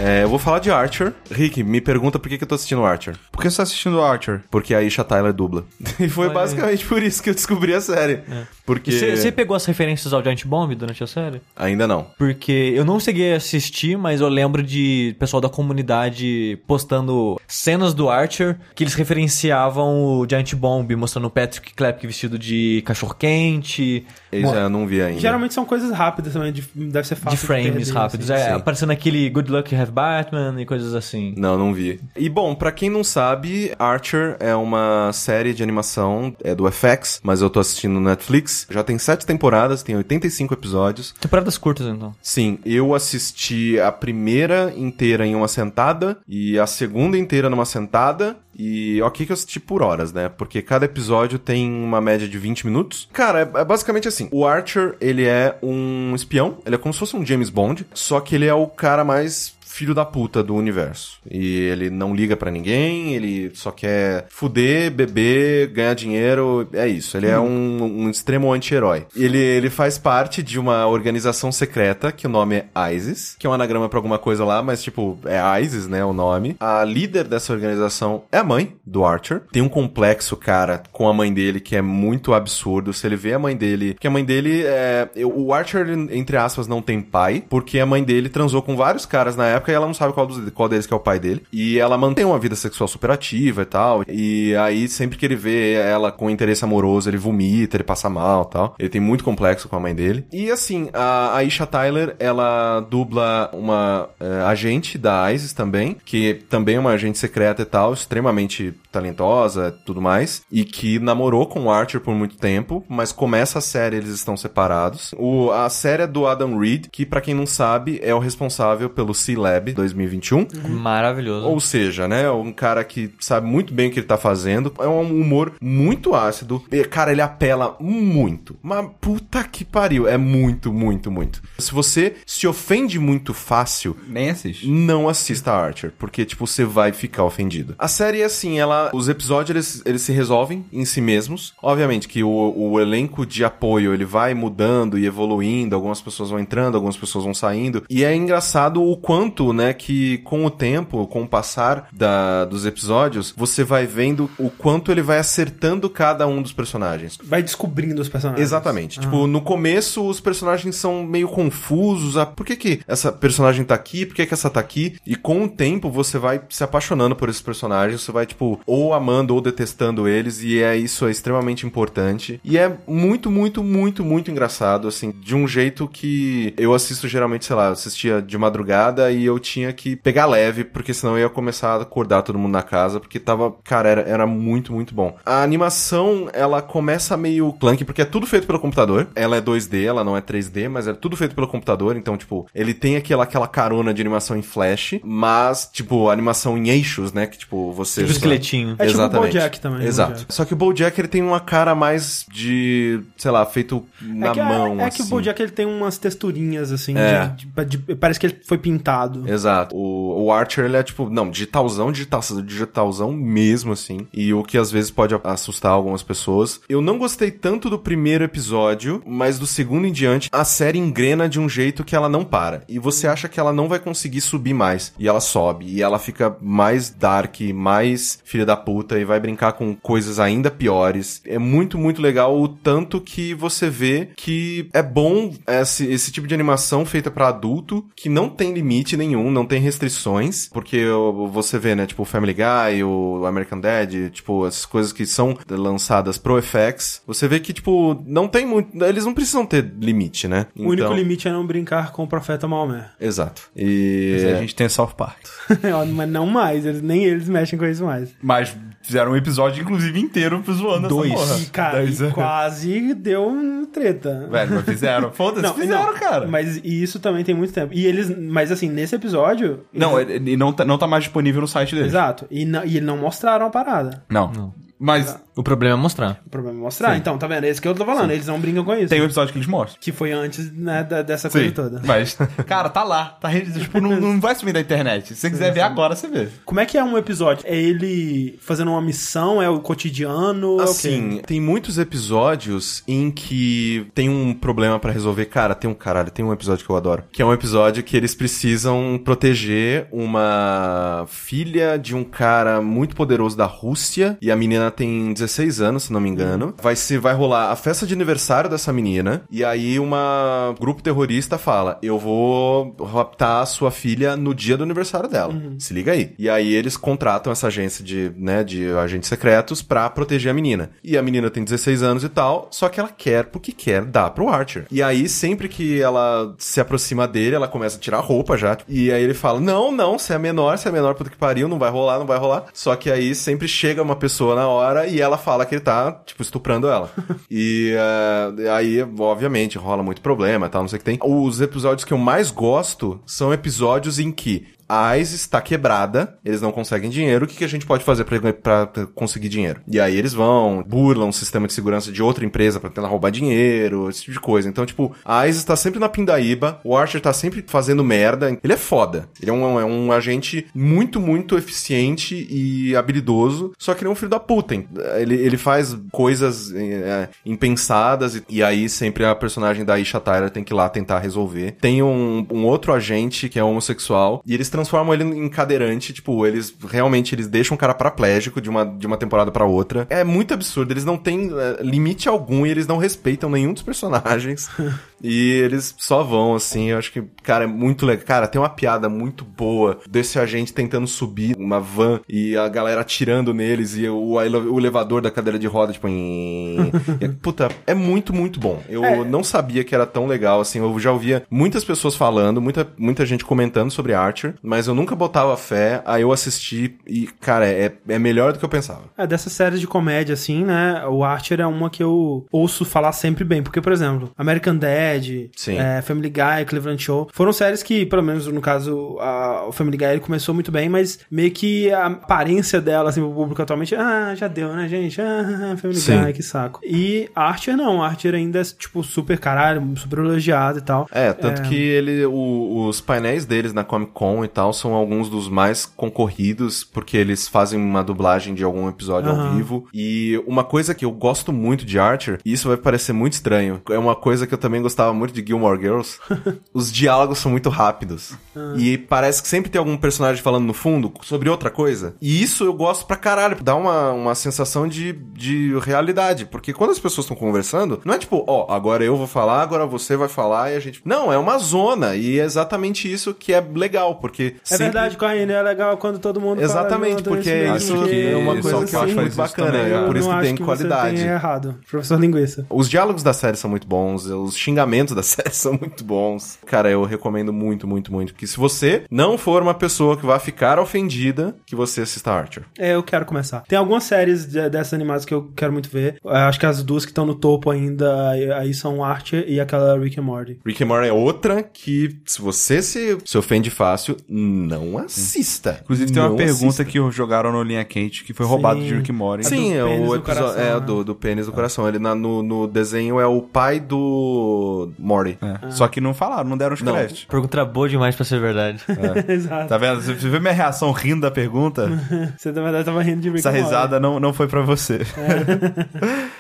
É, eu vou falar de Archer. Rick, me pergunta por que, que eu tô assistindo Archer. Por que você tá assistindo Archer? Porque a Isha Tyler dubla. E foi basicamente por isso que eu descobri a série. Porque. E Você pegou as referências ao Giant Bomb durante a série? Ainda não. Porque eu não cheguei a assistir, mas eu lembro de pessoal da comunidade postando cenas do Archer que eles referenciavam o Giant Bomb, mostrando o Patrick Klepke vestido de cachorro-quente, Isso eu não vi ainda. Geralmente são coisas rápidas também, de- deve ser fácil. de frames perder, rápidos. assim. É, sim. aparecendo aquele Good Luck You Have Batman e coisas assim. Não, não vi. E bom, pra quem não sabe, Archer é uma série de animação, é do FX, mas eu tô assistindo no Netflix. Já tem sete temporadas, tem 85 episódios. Temporadas curtas, então. Sim, eu assisti a primeira inteira em uma sentada e a segunda inteira numa sentada. E ok que eu assisti por horas, né? Porque cada episódio tem uma média de 20 minutos. Cara, é, é basicamente assim. O Archer, ele é um espião. Ele é como se fosse um James Bond. Só que ele é o cara mais filho da puta do universo. E ele não liga pra ninguém, ele só quer fuder, beber, ganhar dinheiro, é isso. Ele é um, um extremo anti-herói. Ele, ele faz parte de uma organização secreta, que o nome é ISIS, que é um anagrama pra alguma coisa lá, mas tipo, é ISIS, né, o nome. A líder dessa organização é a mãe do Archer. Tem um complexo, cara, com a mãe dele que é muito absurdo. Se ele vê a mãe dele... Porque a mãe dele é... O Archer, entre aspas, não tem pai, porque a mãe dele transou com vários caras na época e ela não sabe qual, dos, qual deles que é o pai dele. E ela mantém uma vida sexual superativa e tal. E aí, sempre que ele vê ela com interesse amoroso, ele vomita, ele passa mal e tal. Ele tem muito complexo com a mãe dele. E assim, a Aisha Tyler, ela dubla uma eh, agente da ISIS também, que também é uma agente secreta e tal, extremamente talentosa tudo mais. E que namorou com o Archer por muito tempo, mas começa a série, eles estão separados. O, a série é do Adam Reed, que pra quem não sabe, é o responsável pelo C-Lab 2021. Maravilhoso. Ou seja, né? Um cara que sabe muito bem o que ele tá fazendo. É um humor muito ácido. E, cara, ele apela muito. Mas puta que pariu. É muito, muito, muito. Se você se ofende muito fácil, Nem assiste. não assista Archer, porque, tipo, você vai ficar ofendido. A série, assim, ela. Os episódios eles, eles se resolvem em si mesmos. Obviamente que o, o elenco de apoio ele vai mudando e evoluindo. Algumas pessoas vão entrando, algumas pessoas vão saindo. E é engraçado o quanto, né, que com o tempo, com o passar da, dos episódios, você vai vendo o quanto ele vai acertando cada um dos personagens. Vai descobrindo os personagens. Exatamente. Tipo, no começo os personagens são meio confusos. Ah, por que que essa personagem tá aqui? Por que que essa tá aqui? E com o tempo você vai se apaixonando por esses personagens. Você vai, tipo, ou amando ou detestando eles. E é isso é extremamente importante. E é muito, muito, muito, muito engraçado, assim, de um jeito que eu assisto geralmente, sei lá, assistia de madrugada e eu tinha que pegar leve, porque senão eu ia começar a acordar todo mundo na casa, porque tava, cara, era, era muito, muito bom. A animação, ela começa meio clunky, porque é tudo feito pelo computador. Ela é 2D, ela não é 3D, mas é tudo feito pelo computador, então, tipo, ele tem aquela, aquela carona de animação em flash, mas, tipo, animação em eixos, né, que, tipo, você... Tipo esqueletinho. É tipo o BoJack também, né, Exato. BoJack. Só que o BoJack, ele tem uma cara mais de, sei lá, feito na é que, mão, é, é assim. que o BoJack ele tem umas texturinhas assim, É. de- de- de- parece que ele foi pintado. Exato. O, o Archer, ele é tipo, não, digitalzão, digital, digitalzão mesmo, assim. E o que às vezes pode assustar algumas pessoas. Eu não gostei tanto do primeiro episódio, mas do segundo em diante, a série engrena de um jeito que ela não para. E você acha que ela não vai conseguir subir mais. E ela sobe. E ela fica mais dark, mais filha da puta, e vai brincar com coisas ainda piores. É muito, muito legal o tanto que você vê que é bom esse, esse tipo de animação feita pra adulto, que não tem limite nenhum, não tem restrições, porque você vê, né, tipo, o Family Guy, o American Dad, tipo, essas coisas que são lançadas pro FX, você vê que, tipo, não tem muito, eles não precisam ter limite, né? O único limite é não brincar com o profeta Maomé. Exato. E... Mas a gente tem South Park. Mas não mais, eles, nem eles mexem com isso mais. Mas fizeram um episódio, inclusive, inteiro zoando Dois. essa porra. E, cara, Dois. e quase deu treta. Velho, mas fizeram. Foda-se, fizeram, cara. Mas isso também tem muito tempo. E eles, mas assim, nesse episódio. Não, ele, ele não, tá, não tá mais disponível no site deles. Exato. E, não, e não mostraram a parada. Não. Mas O problema é mostrar. O problema é mostrar. Sim. Então, tá vendo? É isso que eu tô falando. Eles não brincam com isso. tem um episódio que eles mostram. Que foi antes, né, da- dessa coisa toda. Mas, cara, tá lá. Tá, tipo, não, não vai sumir da internet. Se você quiser ver agora, você vê. Como é que é um episódio? É ele fazendo uma missão? É o cotidiano? Assim, tem muitos episódios em que tem um problema pra resolver. Cara, tem um caralho, tem um episódio que eu adoro. Que é um episódio que eles precisam proteger uma filha de um cara muito poderoso da Rússia. E a menina menina tem 16 anos, se não me engano. Vai se vai rolar a festa de aniversário dessa menina. E aí uma grupo terrorista fala: Eu vou raptar a sua filha no dia do aniversário dela. Se liga aí. E aí eles contratam essa agência de, né, de agentes secretos pra proteger a menina. E a menina tem 16 anos e tal, só que ela quer porque quer dar pro Archer. E aí, sempre que ela se aproxima dele, ela começa a tirar a roupa já. E aí ele fala: Não, não, você é menor, você é menor, puta que pariu, não vai rolar, não vai rolar. Só que aí sempre chega uma pessoa na hora e ela fala que ele tá, tipo, estuprando ela. e eh, aí, obviamente, rola muito problema e tal, não sei o que tem. Os episódios que eu mais gosto são episódios em que a ISIS está quebrada, eles não conseguem dinheiro, o que, que a gente pode fazer pra conseguir dinheiro? E aí eles vão, burlam o sistema de segurança de outra empresa pra tentar roubar dinheiro, esse tipo de coisa. Então, tipo, a ISIS tá sempre na pindaíba, o Archer tá sempre fazendo merda. Ele é foda. Ele é um, é um agente muito, muito eficiente e habilidoso, só que ele é um filho da puta. Ele, ele faz coisas é, impensadas e, e aí sempre a personagem da Isha Tyler tem que ir lá tentar resolver. Tem um, um outro agente que é homossexual e eles transformam ele em cadeirante, tipo, eles realmente eles deixam o cara paraplégico de uma, de uma temporada pra outra. É muito absurdo, eles não têm é, limite algum e eles não respeitam nenhum dos personagens. e eles só vão, assim, eu acho que, cara, é muito legal. Cara, tem uma piada muito boa desse agente tentando subir uma van e a galera atirando neles e o, o elevador da cadeira de roda, tipo, e, puta, é muito, muito bom. Eu não sabia que era tão legal, assim, eu já ouvia muitas pessoas falando, muita, muita gente comentando sobre Archer, mas eu nunca botava fé, aí eu assisti e, cara, é, é melhor do que eu pensava. É, dessas séries de comédia, assim, né? O Archer é uma que eu ouço falar sempre bem. Porque, por exemplo, American Dad, é, Family Guy, Cleveland Show, foram séries que, pelo menos no caso, a- o Family Guy ele começou muito bem, mas meio que a aparência dela, assim, pro público atualmente, ah, já deu, né, gente? Ah, Family Sim. Guy, que saco. E Archer não, Archer ainda é, tipo, super caralho, super elogiado e tal. É, tanto que ele, o- os painéis deles na Comic Con e tal são alguns dos mais concorridos, porque eles fazem uma dublagem de algum episódio ao Aham. vivo. E uma coisa que eu gosto muito de Archer, e isso vai parecer muito estranho, é uma coisa que eu também gostava muito de Gilmore Girls, os diálogos são muito rápidos. E parece que sempre tem algum personagem falando no fundo sobre outra coisa. E isso eu gosto pra caralho, dá uma, uma sensação de, de realidade. Porque quando as pessoas estão conversando, não é tipo, ó, agora eu vou falar, agora você vai falar e a gente. Não, é uma zona. E é exatamente isso que é legal, porque. É verdade, Corrine, é legal quando todo mundo Exatamente, porque meio, isso porque é uma coisa que eu acho muito bacana. também, é por isso não que tem que qualidade. Você tem errado, professor linguiça. Os diálogos da série são muito bons, os xingamentos da série são muito bons. Cara, eu recomendo muito, muito, muito. Que se você não for uma pessoa que vai ficar ofendida, que você assista Archer. É, eu quero começar. Tem algumas séries de- dessas animadas que eu quero muito ver. Acho que as duas que estão no topo ainda aí- aí são Archer e aquela Rick and Morty. Rick and Morty é outra que, se você se, se ofende fácil, não assista. Inclusive tem uma pergunta assista. que jogaram no Linha Quente que foi roubado Sim. de Rick and Morty. Sim, do é o do episódio coração, é, né? do, do pênis do coração. Ele na- no, no desenho é o pai do Morty. É. Só que não falaram, não deram os créditos. Pergunta boa demais pra ser verdade. Exato. Tá vendo? Você viu minha reação rindo da pergunta? Você na verdade tava rindo de Rick Essa Morty. risada não, não foi pra você.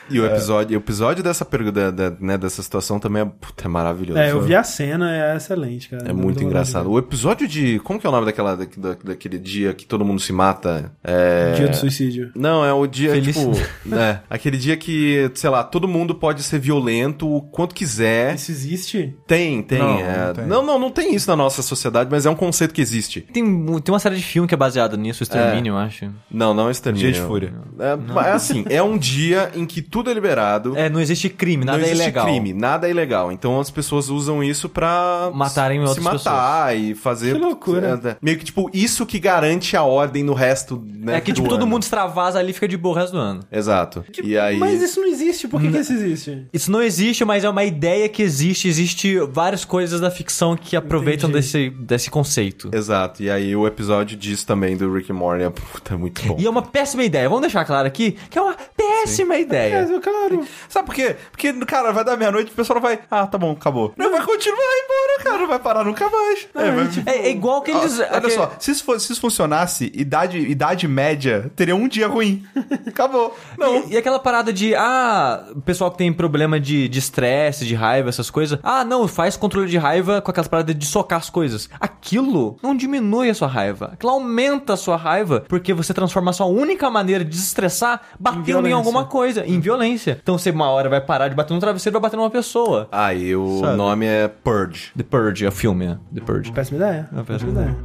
E o episódio, o episódio dessa pergunta, da, da- né, dessa situação também é, puta, é maravilhoso. É, eu vi a cena, é excelente, cara. É muito engraçado. O episódio de. Como que é o nome daquela, da, da- daquele dia que todo mundo se mata? É. Dia do suicídio. Não, é o dia, Feliz- tipo. né, aquele dia que, sei lá, todo mundo pode ser violento o quanto quiser. Isso existe? Tem, tem. Não, é. não tem. não, não, não tem isso na nossa sociedade, mas é um conceito que existe. Tem, tem uma série de filme que é baseada nisso, o Extermínio, eu acho. Não, não é extermínio. Dia de Fúria. É, é assim, é um dia em que tudo é liberado. É, não existe crime, nada não é existe ilegal. crime, nada é ilegal. Então as pessoas usam isso pra Matarem se outras matar e fazer. Que loucura. É, meio que, tipo, isso que garante a ordem no resto, né? É que, do tipo, todo ano. mundo extravasa ali e fica de boa o resto do ano. Exato. e aí. Mas isso não existe, por que, que isso existe? Isso não existe, mas é uma ideia que existe. Existe várias coisas da ficção que aproveitam Entendi. desse, desse conceito. Exato. E aí o episódio disso também do Rick and Morty é, puta, é muito bom. E é uma péssima ideia. Vamos deixar claro aqui que é uma péssima péssima ideia. É, claro. Sabe por quê? Porque, cara, vai dar meia-noite e o pessoal vai. Ah, tá bom, acabou. Não, vai continuar embora, cara. Não vai parar nunca mais. É, vai- É, é igual Olha aquele- só, se isso, se isso funcionasse, idade, idade média teria um dia ruim. Acabou. Não. E, e aquela parada de, ah, o pessoal que tem problema de de estresse, de, raiva, essas coisas. Ah, não, faz controle de raiva com aquelas paradas de socar as coisas. Aquilo não diminui a sua raiva. Aquilo aumenta a sua raiva, porque você transforma a sua única maneira de desestressar batendo em, violência. alguma coisa, em violência. Então você uma hora vai parar de bater no travesseiro e vai bater numa pessoa. Aí o Sabe? nome é Purge. The Purge, é o filme, né? The Purge. Péssima ideia. É, péssima péssima ideia.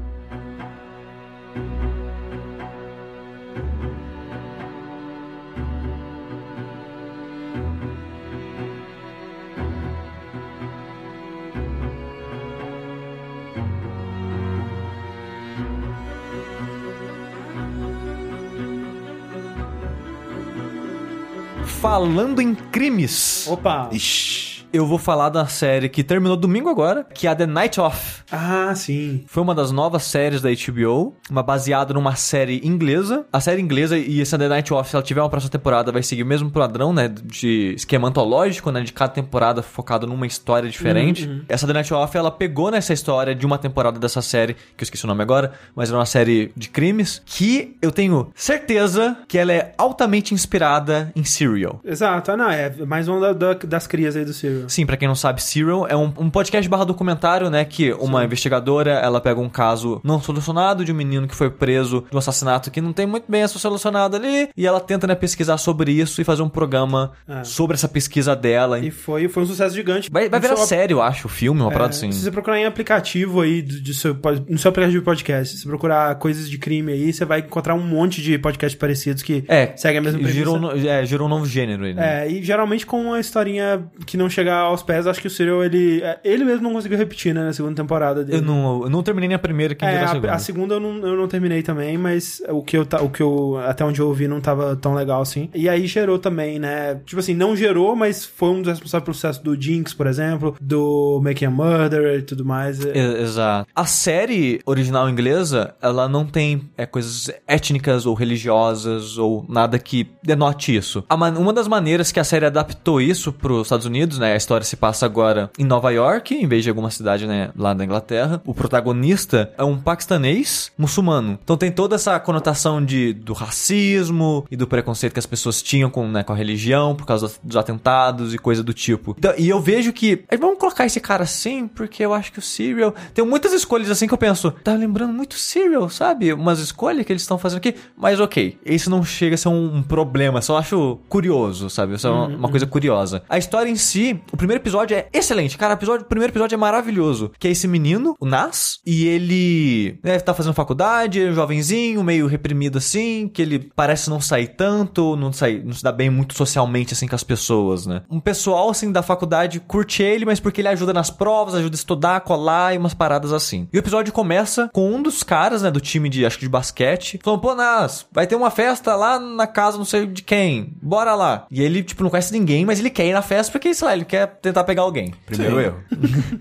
Falando em crimes, Opa. Ixi. Eu vou falar da série que terminou domingo agora, que é a The Night Of. Ah, sim. Foi uma das novas séries da HBO, uma baseada numa série inglesa. A série inglesa e essa The Night Of, se ela tiver uma próxima temporada, vai seguir o mesmo padrão, né? De esquema antológico, né? De cada temporada focado numa história diferente. Essa The Night Of, ela pegou nessa história de uma temporada dessa série, que eu esqueci o nome agora, mas era uma série de crimes, que eu tenho certeza que ela é altamente inspirada em Serial. Exato. Ah, não, é mais uma da- da- das crias aí do Serial. Sim, pra quem não sabe, Serial é um, um podcast barra documentário, né? Que uma investigadora, ela pega um caso não solucionado de um menino que foi preso de um assassinato que não tem muito bem a solucionado ali, e ela tenta, né, pesquisar sobre isso e fazer um programa É. sobre essa pesquisa dela. E foi, foi um sucesso gigante. Vai, vai virar seu- série, eu acho, o filme, uma É, parada assim. Se você procurar em aplicativo aí, do, do seu, no seu aplicativo de podcast, se você procurar coisas de crime aí, você vai encontrar um monte de podcasts parecidos que É, seguem a mesma premissa. girou, no- é, girou um novo gênero aí, né? É, e geralmente com uma historinha que não chega aos pés, acho que o Serial, ele, é, ele mesmo não conseguiu repetir, né, na segunda temporada dele. Eu não, eu não terminei nem a primeira, que É, virou a a, segunda. a segunda eu não, eu não terminei também, mas o que, eu, o que eu, até onde eu ouvi, não tava tão legal assim. E aí gerou também, né? Tipo assim, não gerou, mas foi um dos responsáveis pelo sucesso do Jinx, por exemplo, do Making a Murderer e tudo mais. É, Exato. A série original inglesa, ela não tem é, coisas étnicas ou religiosas ou nada que denote isso. Uma das maneiras que a série adaptou isso para os Estados Unidos, né? A história se passa agora em Nova York, em vez de alguma cidade, né, lá da Inglaterra. O protagonista é um paquistanês muçulmano. Então tem toda essa conotação de, do racismo e do preconceito que as pessoas tinham com, né, com a religião por causa dos atentados e coisa do tipo. Então, e eu vejo que "Eh, vamos colocar esse cara assim, porque eu acho que o Serial tem muitas escolhas assim que eu penso, tá lembrando muito Serial, sabe? Umas escolhas que eles estão fazendo aqui, mas ok, isso não chega a ser um, um problema, só acho curioso, sabe? Isso é uma, uma coisa curiosa. A história em si, o primeiro episódio é excelente, cara, o, episódio, o primeiro episódio é maravilhoso, que é esse menino, o Nas, e ele né, tá fazendo faculdade, é um jovenzinho, meio reprimido assim, que ele parece não sair tanto, não, sair, não se dá bem muito socialmente assim com as pessoas, né? Um pessoal assim da faculdade curte ele, mas porque ele ajuda nas provas, ajuda a estudar, colar e umas paradas assim. E o episódio começa com um dos caras, né, do time de, acho que de basquete, falando, pô, Nas, vai ter uma festa lá na casa não sei de quem, bora lá. E ele, tipo, não conhece ninguém, mas ele quer ir na festa porque, sei lá, ele quer tentar pegar alguém. Primeiro erro.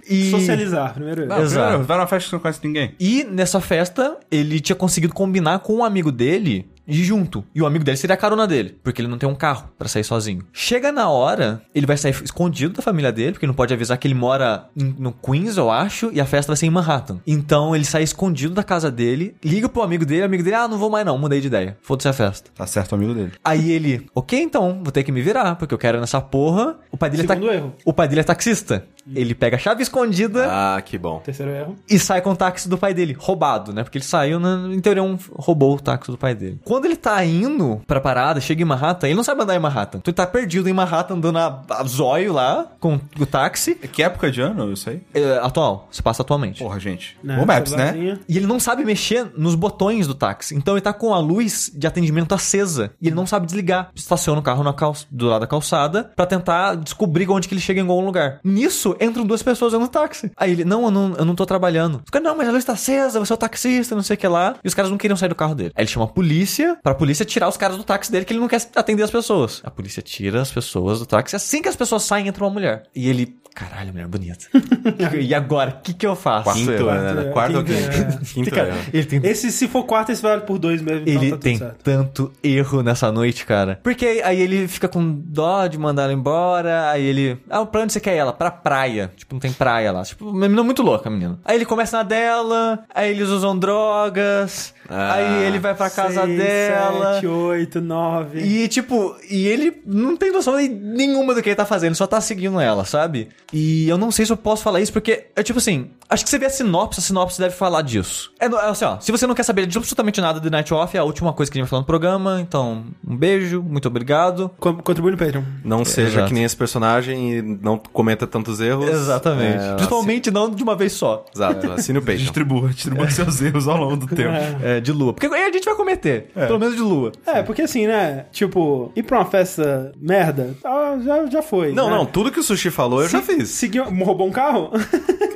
E... Socializar, primeiro. Não, Exato. primeiro. Vai numa festa que você não conhece ninguém. E nessa festa, ele tinha conseguido combinar com um amigo dele de ir junto. E o amigo dele seria a carona dele, porque ele não tem um carro pra sair sozinho. Chega na hora, ele vai sair escondido da família dele, porque não pode avisar que ele mora em- no Queens, eu acho, e a festa vai ser em Manhattan. Então ele sai escondido da casa dele, liga pro amigo dele, o amigo dele, ah, não vou mais não, mudei de ideia. Foda-se a festa. Tá certo o amigo dele. Aí ele, ok, então, vou ter que me virar, porque eu quero ir nessa porra. O pai dele Segundo é ta- erro. O pai dele é taxista. Ele pega a chave escondida Ah, que bom. Terceiro erro. e sai com o táxi do pai dele, roubado, né? Porque ele saiu, em teoria, um, roubou o táxi do pai dele. Quando ele tá indo pra parada, chega em Manhattan, ele não sabe andar em Manhattan. Então ele tá perdido em Manhattan, andando a, a zóio lá, com o táxi. Que época de ano isso aí? É, atual, se passa atualmente. Porra, gente. Né, Bom Maps, né? celularzinho. E ele não sabe mexer nos botões do táxi. Então ele tá com a luz de atendimento acesa. E ele não sabe desligar. Estaciona o carro na cal... do lado da calçada pra tentar descobrir onde que ele chega em algum lugar. Nisso, entram duas pessoas do táxi. Aí ele, não, eu não, eu não tô trabalhando. Os caras, não, mas a luz tá acesa, você é o taxista, não sei o que lá. E os caras não queriam sair do carro dele. Aí ele chama a polícia pra polícia tirar os caras do táxi dele, que ele não quer atender as pessoas. A polícia tira as pessoas do táxi. Assim que as pessoas saem, entra uma mulher. E ele Caralho, mulher bonita. e agora, o que, que eu faço? Quinto, Eu- né? Quarto ou Quinto, quinto? Quinto, Cara, é. ele tem Esse, se for quarto, esse vale por dois mesmo. então Ele tá tem certo. tanto erro nessa noite, cara. Porque aí, aí ele fica com dó de mandar ela embora. Aí ele. Ah, pra onde você quer ela? Pra praia. Tipo, não tem praia lá. Tipo, uma menina muito louca, menina. Aí ele começa na dela. Aí eles usam drogas. Ah, aí ele vai pra casa Seis, dela. Sete, oito, nove. E, tipo, e ele não tem noção nenhuma do que ele tá fazendo, só tá seguindo ela, sabe? E eu não sei se eu posso falar isso, porque, é tipo assim, acho que você vê a sinopse, a sinopse deve falar disso. É, é assim, ó, se você não quer saber de absolutamente nada de Night Off, é a última coisa que a gente vai falar no programa, então, um beijo, muito obrigado. Co- Contribui no Patreon. Não seja Exato. que nem esse personagem e não cometa tantos erros. Exatamente. É, Principalmente não de uma vez só. Exato, assine o Patreon. Distribua, distribua seus erros ao longo do tempo. É, de lua. Porque aí a gente vai cometer. Pelo menos de lua. É, porque assim, né? Tipo, ir pra uma festa merda, ah, já, já foi. Não, né? não, tudo que o Sushi falou eu já fiz. Seguiu, roubou um carro?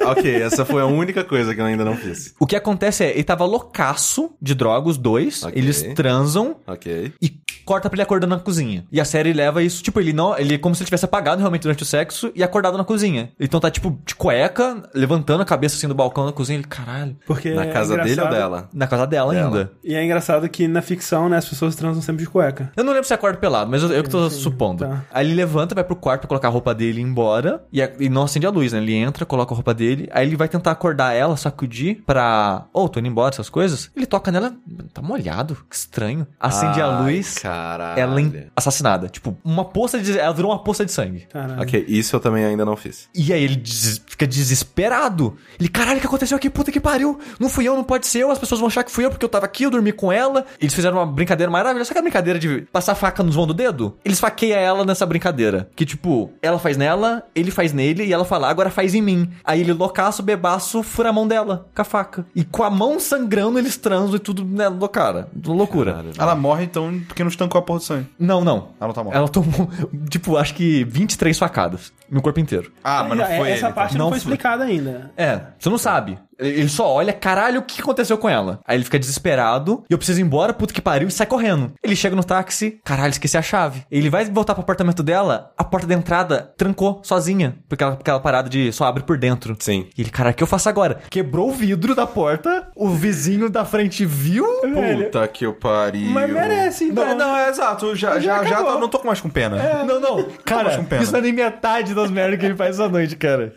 ok, essa foi a única coisa que eu ainda não fiz. O que acontece é, ele tava loucaço de droga, os dois. Ok. Eles transam, Ok. e corta pra ele acordando na cozinha. E a série leva isso, tipo, ele não. Ele é como se ele tivesse apagado realmente durante o sexo e acordado na cozinha. Então tá, tipo, de cueca, levantando a cabeça assim do balcão da cozinha. Ele, caralho. Porque Na é casa dele ou dela? Na casa dela, Dela. ainda. E é engraçado que na ficção, né, as pessoas transam sempre de cueca. Eu não lembro se acorda pelado, mas eu, eu que tô supondo. tá. Aí ele levanta, vai pro quarto pra colocar a roupa dele e ir embora. E, a- e não acende a luz, né? Ele entra, coloca a roupa dele. Aí ele vai tentar acordar ela, sacudir pra. Ô, tô indo embora, essas coisas. Ele toca nela, tá molhado, que estranho. Acende a Ai, luz. Caralho. Ela em- assassinada. Tipo, uma poça de. Ela virou uma poça de sangue. Caralho. Ok, isso eu também ainda não fiz. E aí ele des- fica desesperado. Ele, caralho, o que aconteceu aqui? Puta que pariu. Não fui eu, não pode ser eu. As pessoas vão achar que fui eu porque eu tava aqui, eu dormi com ela. Eles fizeram uma brincadeira maravilhosa. Sabe a brincadeira de passar faca nos vão do dedo? Eles faqueiam ela nessa brincadeira. Que tipo, ela faz nela, ele faz nele e ela fala, agora faz em mim. Aí ele, loucaço, bebaço, fura a mão dela com a faca. E com a mão sangrando, eles transam e tudo, né, do cara. Loucura. Caralho. Ela morre então porque não estancou a porra do sangue. Não, não. Ela não tá morta. Ela tomou, tipo, acho que 23 facadas no corpo inteiro. Ah, mas não foi Essa ele. parte não, Não foi foi. explicada ainda. É, você não sabe. Ele só olha, caralho, o que aconteceu com ela? Aí ele fica desesperado, e eu preciso ir embora, puta que pariu, e sai correndo. Ele chega no táxi, caralho, esqueci a chave. Ele vai voltar pro apartamento dela, a porta da entrada trancou sozinha, porque ela, aquela parada de só abre por dentro. Sim. E ele, caralho, o que eu faço agora? Quebrou o vidro da porta, o vizinho da frente viu. Velho, Puta que eu pariu. Mas merece, então. Não, não, é exato. Já, já, já, acabou. não tô com mais com pena. Não, não. Cara, mais com pena. isso não é nem metade das merdas que ele faz essa noite, cara.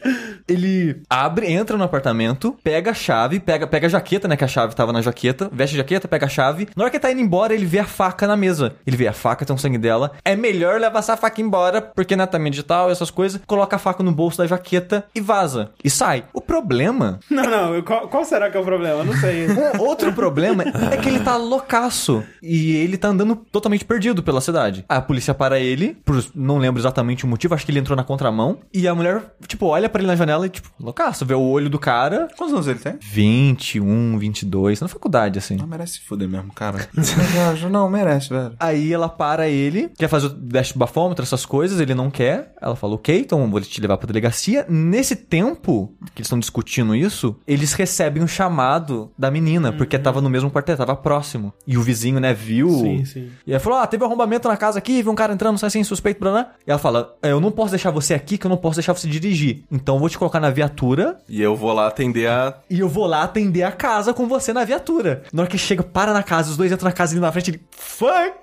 Ele abre, entra no apartamento, pega a chave, pega, pega a jaqueta, né? Que a chave tava na jaqueta, veste a jaqueta, pega a chave. Na hora que ele tá indo embora, ele vê a faca na mesa. Ele vê a faca, tem um sangue dela. É melhor levar essa faca embora, porque né, tá digital, essas coisas. Coloca a faca no bolso da jaqueta e vaza. E sai. O problema Não, não, qual, qual será que é o problema? Eu não sei. um outro problema é que ele tá loucaço. E ele tá andando totalmente perdido pela cidade. A polícia para ele, por, não lembro exatamente o motivo, acho que ele entrou na contramão. E a mulher, tipo, olha pra ele na janela e, tipo, loucaço, vê o olho do cara. Quantos anos ele tem? 21, 22, na faculdade, assim. Não merece se fuder mesmo, cara. não, merece, velho. Aí ela para ele, quer fazer o teste de bafômetro, essas coisas, ele não quer. Ela fala, ok, então vou te levar pra delegacia. Nesse tempo que eles estão discutindo isso, eles recebem um chamado da menina, porque tava no mesmo quartel, tava próximo. E o vizinho, né, viu. Sim, sim. E aí falou, ah, teve um arrombamento na casa aqui, viu um cara entrando, sai assim, suspeito, blá, blá. E ela fala, "É, eu não posso deixar você aqui, que eu não posso deixar você dirigir. Então eu vou te colocar na viatura E eu vou lá atender a. e eu vou lá atender a casa com você na viatura. Na hora que chega, para na casa, os dois entram na casa ali na frente, ele. Fuck!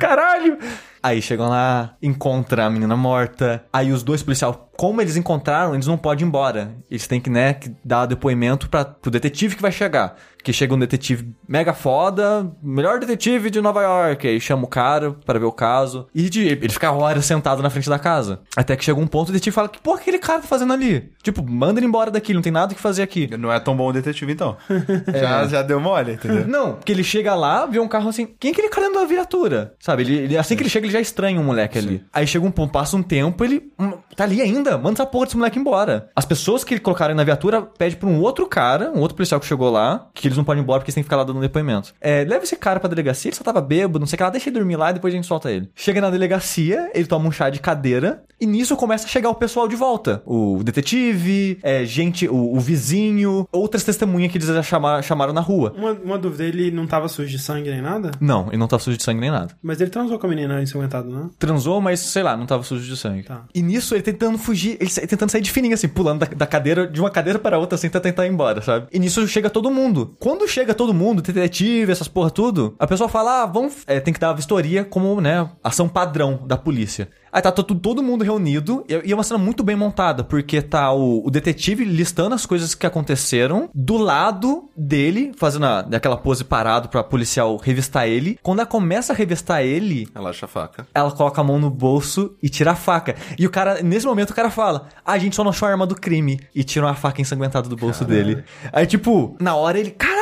Caralho! Aí chegam lá, encontra a menina morta. Aí os dois policiais, como eles encontraram, eles não podem ir embora. Eles têm que, né, que dar depoimento pra, pro detetive que vai chegar. Que chega um detetive mega foda, melhor detetive de Nova York. Aí chama o cara para ver o caso. E de- ele fica horas sentado na frente da casa. Até que chega um ponto, o detetive fala: Que porra que aquele cara tá fazendo ali? Tipo, manda ele embora daqui, não tem nada que fazer aqui. Não é tão bom o detetive, então. já, já deu mole, entendeu? Não, porque ele chega lá, vê um carro assim. Quem é aquele cara dentro da viatura? Sabe? Ele, ele- assim que ele chega, ele já estranha um moleque ali. Aí chega um ponto, passa um tempo, ele. hum, tá ali ainda, manda essa porra desse moleque embora. As pessoas que ele colocaram na viatura pedem pra um outro cara, um outro policial que chegou lá, que eles não podem ir embora porque eles têm que ficar lá dando depoimento. É, leva esse cara pra delegacia, ele só tava bêbado, não sei o que lá, deixa ele dormir lá e depois a gente solta ele. Chega na delegacia, ele toma um chá de cadeira. E nisso começa a chegar o pessoal de volta. O detetive, é, gente, o, o vizinho, outras testemunhas que eles já chama- chamaram na rua. Uma, uma dúvida, ele não tava sujo de sangue nem nada? Não, ele não tá sujo de sangue nem nada. Mas ele transou com a menina ensanguentado, né? Transou, mas sei lá, não tava sujo de sangue. Tá. E nisso ele tentando fugir, ele sa- tentando sair de fininho, assim, pulando da, da cadeira, de uma cadeira para outra, assim, pra tentar ir embora, sabe? E nisso chega todo mundo. Quando chega todo mundo, detetive, essas porra tudo, a pessoa fala, ah, vamos, é, tem que dar a vistoria como, né, ação padrão da polícia. Aí tá todo, todo mundo reunido, e é uma cena muito bem montada, porque tá o, o detetive listando as coisas que aconteceram, do lado dele, fazendo a- aquela pose parado pra policial revistar ele. Quando ela começa a revistar ele, Ela acha a faca. ela coloca a mão no bolso e tira a faca. E o cara, nesse momento, o cara fala: "Ah, a gente só não achou a arma do crime. E tira uma faca ensanguentada do bolso dele. Aí, tipo, na hora ele, caralho!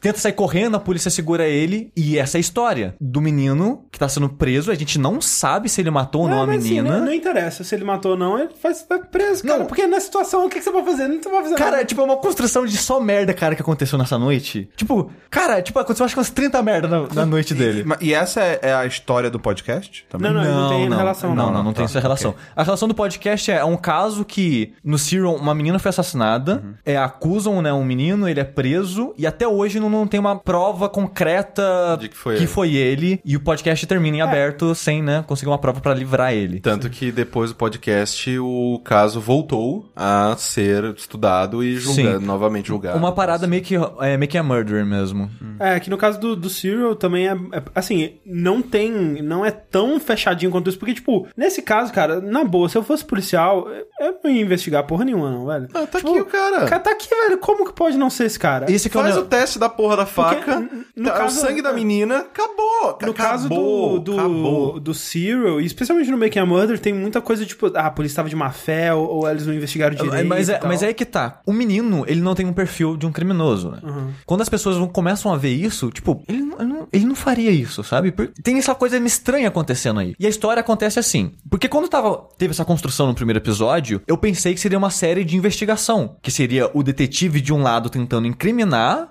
Tenta sair correndo, a polícia segura ele. E essa é a história do menino que tá sendo preso. A gente não sabe se ele matou ou não a mas assim, menina. não, não interessa se ele matou ou não, ele faz, vai preso, cara. Não. Porque na situação, o que, que você vai fazer? Não você vai fazer Cara, nada. é tipo é uma construção de só merda, cara, que aconteceu nessa noite. Tipo, cara, tipo, aconteceu acho que umas 30 merda na, na noite dele. E, e essa é, é a história do podcast? Também? Não, não, não tem relação, não. não. Não, não, tem Tá, essa relação. A relação do podcast é um caso que no Serial uma menina foi assassinada, Uhum. é, acusam né, um menino, ele é preso e até hoje não, não tem uma prova concreta De que foi ele. ele, e o podcast termina É. em aberto sem né, conseguir uma prova pra livrar ele. Tanto que depois do podcast, o caso voltou a ser estudado e julgado, Sim. novamente julgado. Uma parada meio que, é, meio que a murder mesmo. É, que no caso do, do Serial também é, é- Assim, não tem. Não é tão fechadinho quanto isso. Porque, tipo, nesse caso, cara, na boa, se eu fosse policial, eu não ia investigar porra nenhuma, não, velho. Ah, tá Tipo, aqui o cara. O cara tá aqui, velho. Como que pode não ser esse cara? Esse que é o Faz ne- o teste da porra da faca. no tá, caso- o sangue da menina, acabou. No caso do, acabou, do, acabou. do Serial, especialmente no Making a Murder, tem muita coisa tipo, ah, a polícia tava de má fé, ou, ou eles não investigaram direito. Mas e é, tal. mas é aí que tá. O menino, ele não tem um perfil de um criminoso, né? Quando as pessoas vão- começam a ver isso, tipo, ele não, ele não, ele não faria isso, sabe? Tem essa coisa estranha acontecendo aí. E a história acontece assim. Porque quando tava, teve essa construção no primeiro episódio, eu pensei que seria uma série de investigação. Que seria o detetive de um lado tentando incriminar,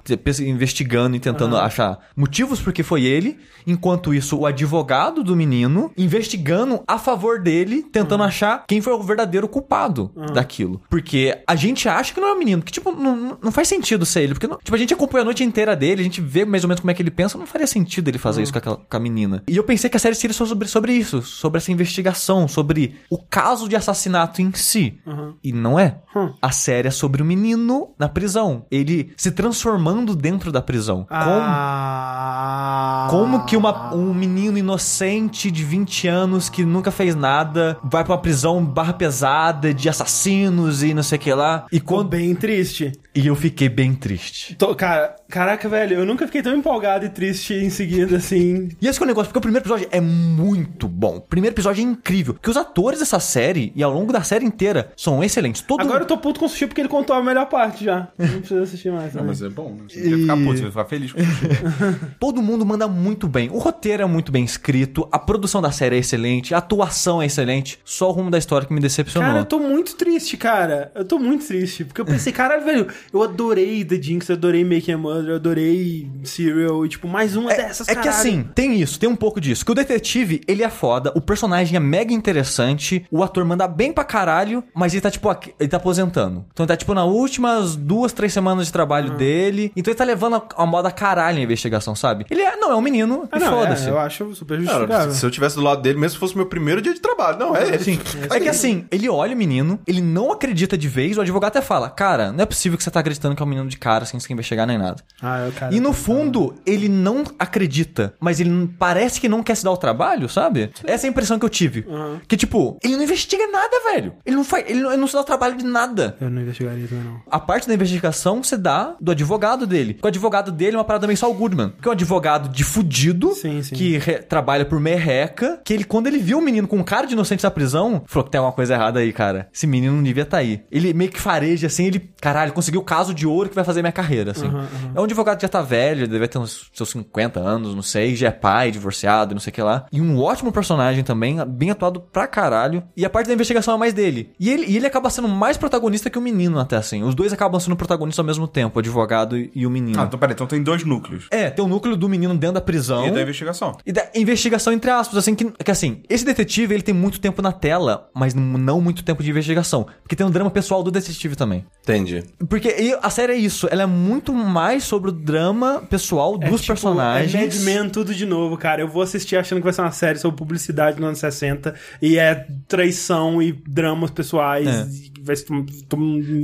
investigando e tentando achar motivos porque foi ele. Enquanto isso, o advogado do menino investigando a favor dele, tentando achar quem foi o verdadeiro culpado daquilo. Porque a gente acha que não é o menino, que tipo, não, não faz sentido ser ele. Porque não- tipo, a gente acompanha a noite inteira dele, a gente vê mais ou menos como é que ele pensa, não faria sentido ele fazer isso com, aquela, com a menina. E eu pensei que a série seria só sobre, sobre isso, sobre essa investigação, sobre o caso de assassinato em si. E não é. A série é sobre o menino na prisão. Ele se transformando dentro da prisão. Ah... Como que uma- um menino inocente de 20 anos que nunca fez nada vai pra uma prisão barra pesada de assassinos e não sei o que lá. E quando. bem triste. E eu fiquei bem triste. Tô- cara, caraca, velho, eu nunca fiquei tão empolgado e triste em seguida, assim. E esse que é o negócio, porque o primeiro episódio é muito bom. O primeiro episódio é incrível. Porque os atores dessa série, e ao longo da série inteira, são excelentes. Todo Agora eu tô puto com o Sushi porque ele contou a melhor parte já. Não precisa assistir mais. Não, né? mas é bom, né? Você não quer ficar puto, você vai ficar feliz com isso. Todo mundo manda muito bem. O roteiro é muito bem escrito, a produção da série é excelente, a atuação é excelente. Só o rumo da história que me decepcionou. Cara, eu tô muito triste, cara. Eu tô muito triste. Porque eu pensei, cara, velho, eu adorei The Jinx, eu adorei Making a Mother, eu adorei Serial e, tipo, mais uma dessas, É que caralho. assim, tem isso, tem um pouco disso. Que o detetive, ele é foda, o personagem é mega interessante, o ator manda bem pra caralho, mas ele tá, tipo, aqui- ele tá aposentando. Então ele tá, tipo, nas últimas duas, três semanas de trabalho Uhum. dele. Então ele tá levando a, a moda caralho a investigação, sabe? Ele é, não, é um menino, Ah, e foda-se. é, eu acho super justificável. se eu tivesse do lado dele, mesmo se fosse meu primeiro dia de trabalho. Não, é ele. Sim. É que assim, ele olha o menino, ele não acredita de vez, o advogado até fala, cara, não é possível que você tá acreditando que é um menino de cara sem sem investigar nem nada. Ah, eu, cara, E no fundo, ele não acredita, mas ele parece que não quer se dar o trabalho, sabe? Essa é a impressão que eu tive. Que, tipo, ele não investiga nada, velho. Ele não faz. Ele não, ele não se dá o trabalho de nada. Eu não investigaria também, não. A parte da investigação se dá do advogado dele. Porque o advogado dele é uma parada meio Saul Goodman. Que é um advogado de fudido, Sim, sim. que re- trabalha por merreca, que ele, quando ele viu o menino com um cara de inocente na prisão, falou que tem alguma coisa errada aí, cara. Esse menino não devia estar aí. Ele meio que fareja, assim, ele, caralho, conseguiu o caso de ouro que vai fazer minha carreira, assim. É um advogado que já tá velho, deve ter uns seus 50 anos, não sei, já é pai, divorciado, não sei o que lá. E um ótimo personagem também, bem atuado pra caralho. E a parte da investigação é mais dele. E ele, e ele acaba sendo mais protagonista que o menino, até assim. Os dois acabam sendo protagonistas ao mesmo tempo, o advogado e, e o menino. Ah, então peraí, então tem dois núcleos. É, tem o núcleo do menino dentro da prisão. E da investigação. E da investigação, entre aspas, assim, que, que assim, esse detetive, ele tem muito tempo na tela, mas não muito tempo de investigação. Porque tem um drama pessoal do detetive também. Entendi. Porque Porque a série é isso, ela é muito mais sobre o drama pessoal É dos tipo, personagens. É Mad Men tudo de novo, cara. Eu vou assistir achando que vai ser uma série sobre publicidade nos anos 60 e é traição e dramas pessoais. É. E vai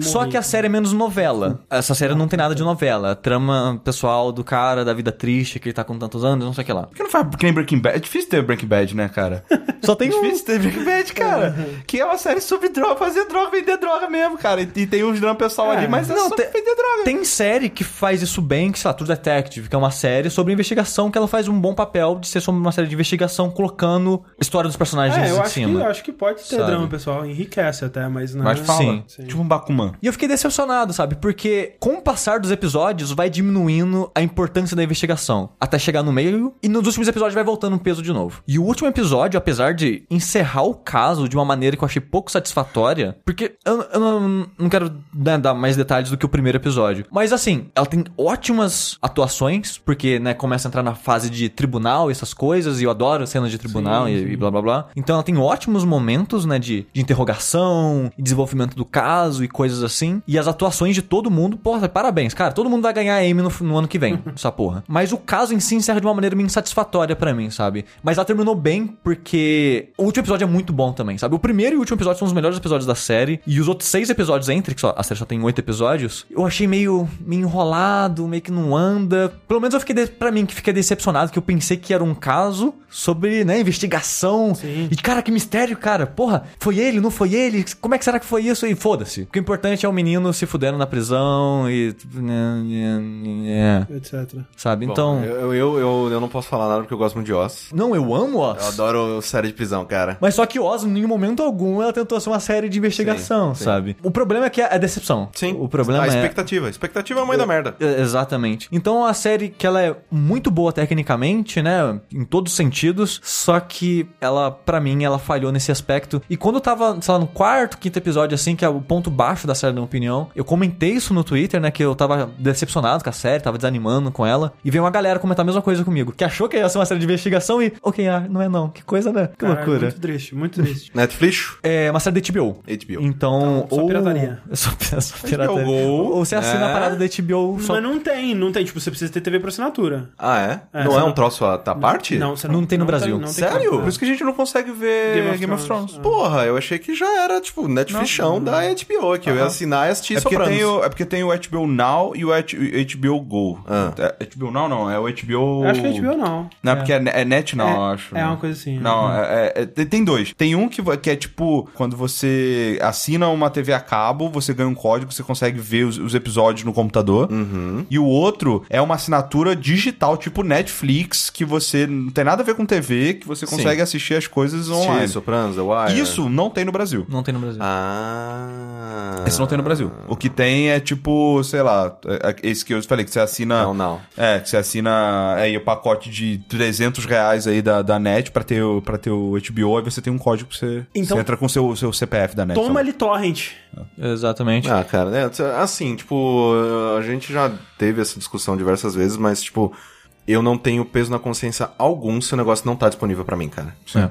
Só que a série é menos novela. Essa série não tem nada de novela. A trama pessoal do cara, da vida triste, que ele tá com tantos anos, não sei o que lá. Por que não faz que nem Breaking Bad? É difícil ter Breaking Bad, né, cara? Só tem É um. difícil ter Breaking Bad, cara. que é uma série sobre droga, fazer droga, vender droga mesmo, cara. E, e tem uns drama pessoal ali, mas é Não, só tem- vender droga. Tem série que faz isso bem, que sei lá, True Detective, que é uma série sobre investigação, que ela faz um bom papel de ser sobre uma série de investigação, colocando a história dos personagens É, eu em acho, que, cima. eu acho que pode ter Sabe? drama, pessoal. Enriquece até, mas não Mas é... fala. Sim. Tipo um Bakuman. E eu fiquei decepcionado, sabe? Porque com o passar dos episódios vai diminuindo a importância da investigação. Até chegar no meio e nos últimos episódios vai voltando um peso de novo. E o último episódio, apesar de encerrar o caso de uma maneira que eu achei pouco satisfatória, porque eu, eu não, não quero né, dar mais detalhes do que o primeiro episódio. Mas assim, ela tem ótimas atuações, porque né, começa a entrar na fase de tribunal e essas coisas, e eu adoro cenas de tribunal e, e blá blá blá. Então ela tem ótimos momentos, né, de, de interrogação, e desenvolvimento do caso e coisas assim. E as atuações de todo mundo, porra, parabéns, cara. Todo mundo vai ganhar Emmy no, no ano que vem, essa porra. Mas o caso em si encerra de uma maneira meio insatisfatória pra mim, sabe? Mas ela terminou bem porque o último episódio é muito bom também, sabe? O primeiro e o último episódio são os melhores episódios da série. E os outros seis episódios entre, que só, a série só tem oito episódios, eu achei meio, meio enrolado, meio que não anda. Pelo menos eu fiquei, de, pra mim, que fiquei decepcionado, que eu pensei que era um caso sobre, né, investigação. Sim. E, cara, que mistério, cara. Porra, foi ele, não foi ele? Como é que será que foi isso? E foda-se. O que é importante é o menino se fudendo na prisão e. É, Etc. sabe? Bom, Então. eu, eu, eu, eu não posso falar nada porque eu gosto muito de Oz. Não, eu amo Oz. Eu adoro série de prisão, cara. Mas só que Oz, em nenhum momento algum, ela tentou ser uma série de investigação, Sim, sim. sabe? O problema é que é a decepção. Sim. O problema a é. expectativa. A expectativa é a mãe da merda. É, Exatamente. Então é uma série que ela é muito boa tecnicamente, né? Em todos os sentidos. Só que ela, pra mim, ela falhou nesse aspecto. E quando eu tava, sei lá, no quarto, quinto episódio, assim, que é o ponto baixo da série, na minha opinião, eu comentei isso no Twitter, né? Que eu tava decepcionado com a série, tava desanimando com ela. E veio uma galera comentar a mesma coisa comigo. Que achou que ia ser uma série de investigação e, ok, ah, não é não. Que coisa, né? Que Cara, loucura. Muito triste, muito triste. Netflix? É uma série da HBO. HBO. Então, Então, só ou... pirataria. É só, é só pirataria. Go. Ou você assina É. a parada da HBO só... Mas não tem, não tem. Tipo, você precisa ter TV por assinatura. Ah, é? É, não é um não- troço à à parte? Não, você Não tem no Brasil. não tem Sério? Por isso que a gente não consegue ver Game of, Thrones. Porra, eu achei que já era, tipo, Da HBO, que eu ia assinar e assistir É porque, Sopranos. tem o, é porque tem o HBO Now e o HBO Go. Ah. É, HBO Now não, é o HBO... Eu Acho que é HBO não. Não, é porque é, é Net Now, É, eu acho. é né? uma coisa assim, Não, é- é- é- tem- dois. Tem um que, que é tipo, quando você assina uma TV a cabo, você ganha um código, você consegue ver os, os episódios no computador. Uhum. E o outro é uma assinatura digital, tipo Netflix, que você não tem nada a ver com TV, que você Sim. consegue assistir as coisas online. Sopranos, The Wire. Isso não tem no Brasil. Não tem no Brasil. Ah. Esse não tem no Brasil. O que tem é tipo, sei lá, é- é esse que eu falei, que você assina. Não, não. É, que você assina aí o pacote de 300 reais aí da, da net pra ter, o- pra ter o HBO, aí você tem um código pra você. Então- você entra com o seu, seu CPF da net. Toma ali torrent. Exatamente. Ah, cara, né, assim, tipo, a gente já teve essa discussão diversas vezes, mas, tipo, eu não tenho peso na consciência algum se o negócio não tá disponível pra mim, cara. É.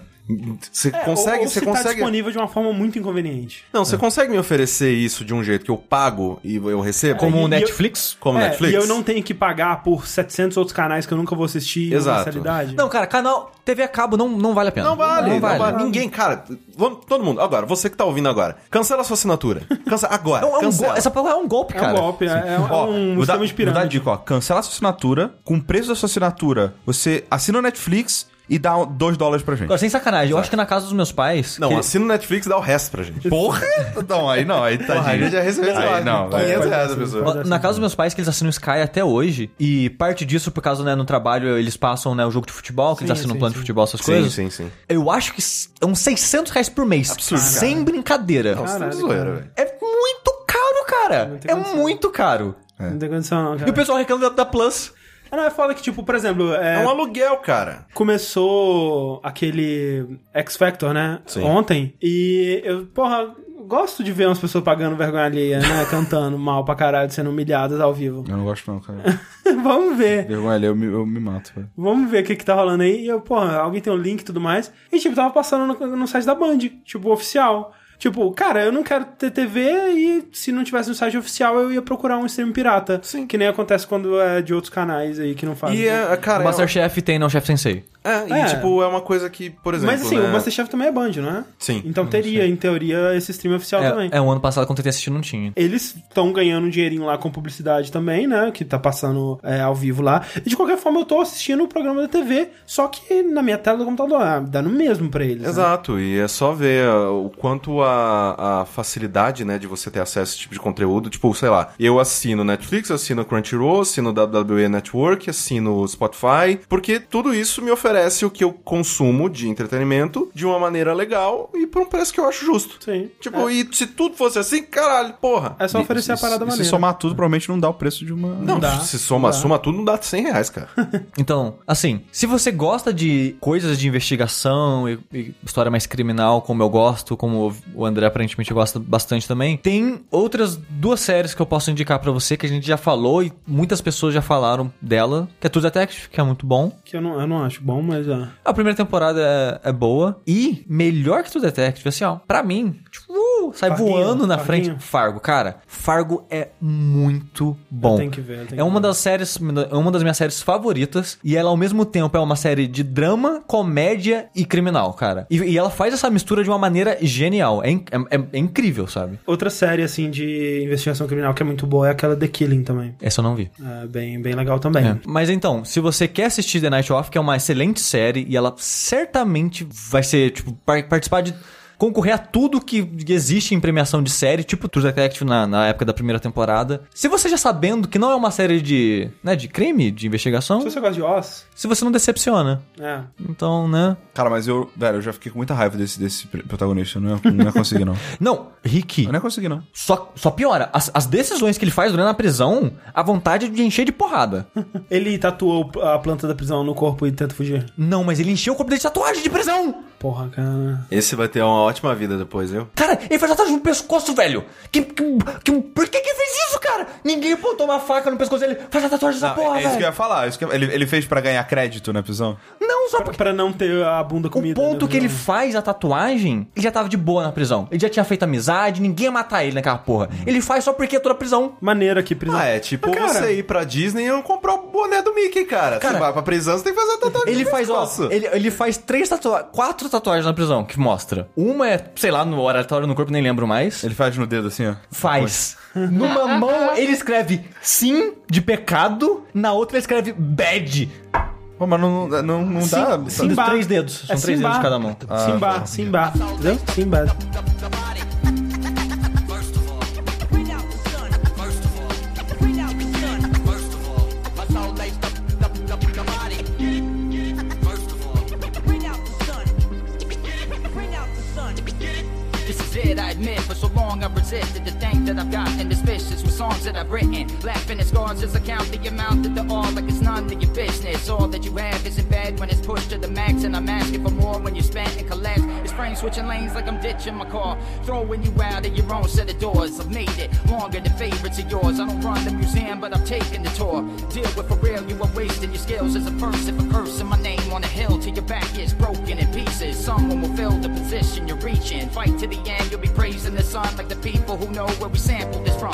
Você É, consegue, ou, você tá consegue... disponível de uma forma muito inconveniente. Não, você consegue me oferecer isso de um jeito que eu pago e eu recebo? Como e- o e eu- Netflix? Como É, Netflix? E eu não tenho que pagar por 700 outros canais que eu nunca vou assistir na Exato. Não, cara, canal TV a cabo não, não vale a pena. Não vale, não vale. Ninguém, cara, vamos, todo mundo, agora, você que tá ouvindo agora, cancela sua assinatura. Cancela agora, É um, é um gol- essa porra é um golpe, É cara. um golpe, é, é Ó, um sistema de vou dar dica, ó. Cancela a sua assinatura, com o preço da sua assinatura, você assina o Netflix e dá 2 dólares pra gente. Agora, sem sacanagem, eu acho que na casa dos meus pais. Não, que- assina o Netflix e dá o resto pra gente. Porra! Não, aí não, aí tá a gente já recebeu, sei lá, Aí não, vai. 500 reais a pessoa. Na casa dos meus pais, que eles assinam Sky até hoje, e parte disso, por causa, né, no trabalho, eles passam, né, o jogo de futebol, que eles Sim, assinam sim, plano de sim. futebol, essas Sim, coisas. sim, sim. Eu acho que é uns 600 reais por mês. Absurdo, Sem brincadeira. Nossa, Caralho, tudo zoeira, cara. velho. É muito caro, cara. É muito caro. Não tem condição, não, E cara. o pessoal reclama da, da Plus. Ah, não, é foda que, tipo, por exemplo, é, É um aluguel, cara. começou aquele X Factor, né? Sim. Ontem. E eu, porra, gosto de ver umas pessoas pagando vergonha alheia, né? Cantando mal pra caralho, sendo humilhadas ao vivo. Eu não gosto não, cara. Vamos ver. Vergonha ali, eu me, eu me mato, velho. Vamos ver o que que tá rolando aí. E eu, porra, alguém tem um link e tudo mais. E, tipo, tava passando no, no site da Band, tipo, oficial. Tipo, cara, eu não quero ter TV e se não tivesse no site oficial eu ia procurar um stream pirata. Sim. Que nem acontece quando é de outros canais aí que não fazem. E, é, cara, é, Masterchef tem não Chef Sensei. É, e É. tipo, é uma coisa que, por exemplo, Mas assim, né? o Masterchef também é Band, não é? Sim. Então teria, em teoria, esse stream oficial também. É, é, o ano passado quando eu tentei assistir não tinha. Eles estão ganhando um dinheirinho lá com publicidade também, né? Que tá passando é, ao vivo lá. E de qualquer forma, eu tô assistindo o programa da TV, só que na minha tela do computador, ah, dá no mesmo pra eles. né? Exato, e é só ver uh, o quanto a, a facilidade, né, de você ter acesso a esse tipo de conteúdo. Tipo, sei lá, eu assino Netflix, assino Crunchyroll, assino WWE Network, assino Spotify, porque tudo isso me oferece o que eu consumo de entretenimento de uma maneira legal e por um preço que eu acho justo. Sim. Tipo, e se tudo fosse assim, caralho, porra. É só oferecer a parada E se maneira. somar tudo, provavelmente não dá o preço de uma. Não, dá, se soma, não dá. soma tudo, não dá 100 reais, cara. Então, assim, se você gosta de coisas de investigação e, e história mais criminal, como eu gosto, como o André aparentemente gosta bastante também, tem outras duas séries que eu posso indicar pra você que a gente já falou e muitas pessoas já falaram dela, que é True Detective, que é muito bom. Que eu não, eu não acho bom, mas é. A primeira temporada é, é boa e melhor que True Detective, assim, ó, pra mim, tipo, uh, sai Farguinho, voando na Farguinho. frente. Fargo, cara, Fargo é muito bom. tenho que ver, é uma ver. das séries, é uma das minhas séries favoritas e ela ao mesmo tempo é uma série de drama, comédia e criminal, cara. E, e ela faz essa mistura de uma maneira genial. É, in- é- é- incrível, sabe? Outra série, assim, de investigação criminal que é muito boa é aquela The Killing também. Essa eu não vi. É bem, bem legal também. É. Mas então, se você quer assistir The Night Off, que é uma excelente série, e ela certamente vai ser, tipo, par- participar de. Concorrer a tudo que existe em premiação de série, tipo True Detective na, na época da primeira temporada. Se você já sabendo que não é uma série de. né, de crime, de investigação, Se você gosta de Oz, se você não decepciona. é. Então, né? Cara, mas eu, velho, eu já fiquei com muita raiva desse, desse protagonista. Eu não, ia- não ia conseguir, não. Não, Rick. Eu não ia conseguir, não. Só, só piora. As, as decisões que ele faz durante a prisão, a vontade de encher de porrada. Ele tatuou a planta da prisão no corpo e tenta fugir. Não, mas ele encheu o corpo dele de tatuagem de prisão! Porra, cara. Esse vai ter uma ótima vida depois, viu? Cara, ele faz tatuagem no pescoço, velho! Que, que, que- por que que fez isso, cara? Ninguém botou uma faca no pescoço dele. Faz a tatuagem dessa porra, é isso que eu velho! ia falar. Isso que eu- ele, ele fez pra ganhar crédito na prisão? Não, só Pra, porque... pra não ter a bunda O comida. ponto né, que ele faz a tatuagem, ele já tava de boa na prisão. Ele já tinha feito amizade, ninguém ia matar ele naquela porra. Ele faz só porque é toda prisão. Maneiro aqui, prisão. Ah, é tipo cara, você ir pra Disney e comprar o boné do Mickey, cara. Cara, você vai pra prisão, você tem que fazer a tatuagem Ele no faz, ó, pescoço. ele, ele faz três tatuagens, quatro tatuagens na prisão, que mostra. Uma é, sei lá, no oratório no corpo, nem lembro mais. Ele faz no dedo assim, ó. Faz. Numa mão ele escreve sim de pecado, na outra ele escreve bad. Pô, mas não, não, não, não dá. Sim. Simba. três dedos, são três dedos de cada mão. Simba, Simba. Entendeu? Simba. For so long I've resisted to think that I've gotten suspicious with songs that I've written. Laughing at scars as I count the amount that there are, like it's none of your business. All that you have is in bed when it's pushed to the max, and I'm asking for more when you spent and collect. It's frame switching lanes like I'm ditching my car, throwing you out of your own set of doors. I've made it longer than favorites of yours. I don't run the museum, but I'm taking the tour. Deal with for real, you are wasting your skills as a person for cursing my name on a hill till your back is broken in pieces. Someone will fill the position you're reaching. Fight to the end, you'll be praising the sun like the people who know where we sampled this from.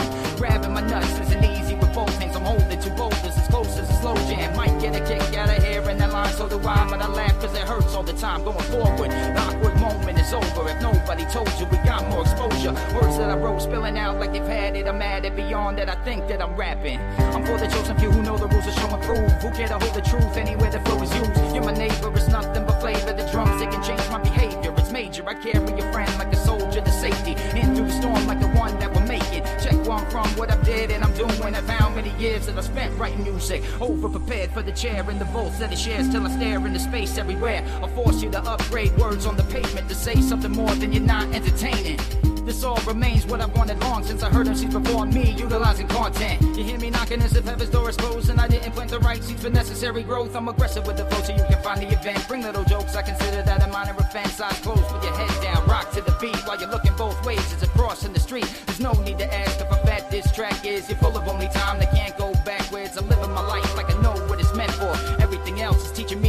Grabbing my nuts isn't easy with both hands. I'm holding two boulders as close as a slow jam. Might get a kick out of and that line, so do I. But I laugh cause it hurts all the time. Going forward, the awkward moment is over. If nobody told you, we got more exposure. Words that I wrote spilling out like they've had it. I'm at it beyond that. I think that I'm rapping. I'm for the chosen few who know the rules are show and prove. Who care to hold the truth anywhere the flow is used. You're my neighbor, it's nothing but flavor. The drums, they can change my behavior. It's major. I carry your friend like a soldier to safety. In through the storm like where I'm from, what I did, and I'm doing. Of how many years that I spent writing music. Over prepared for the chair and the volts that it shares till I stare into space everywhere. I'll force you to upgrade words on the pavement to say something more than you're not entertaining. This all remains what I've wanted long since I heard them MCs before me utilizing content. You hear me knocking as if heaven's door is closed and I didn't plant the right seeds for necessary growth. I'm aggressive with the flow so you can find the event. Bring little jokes, I consider that a minor offense. Eyes closed with your head down, rock to the beat while you're looking both ways as it crossing the street. There's no need to ask if I fat this track is. You're full of only time that can't go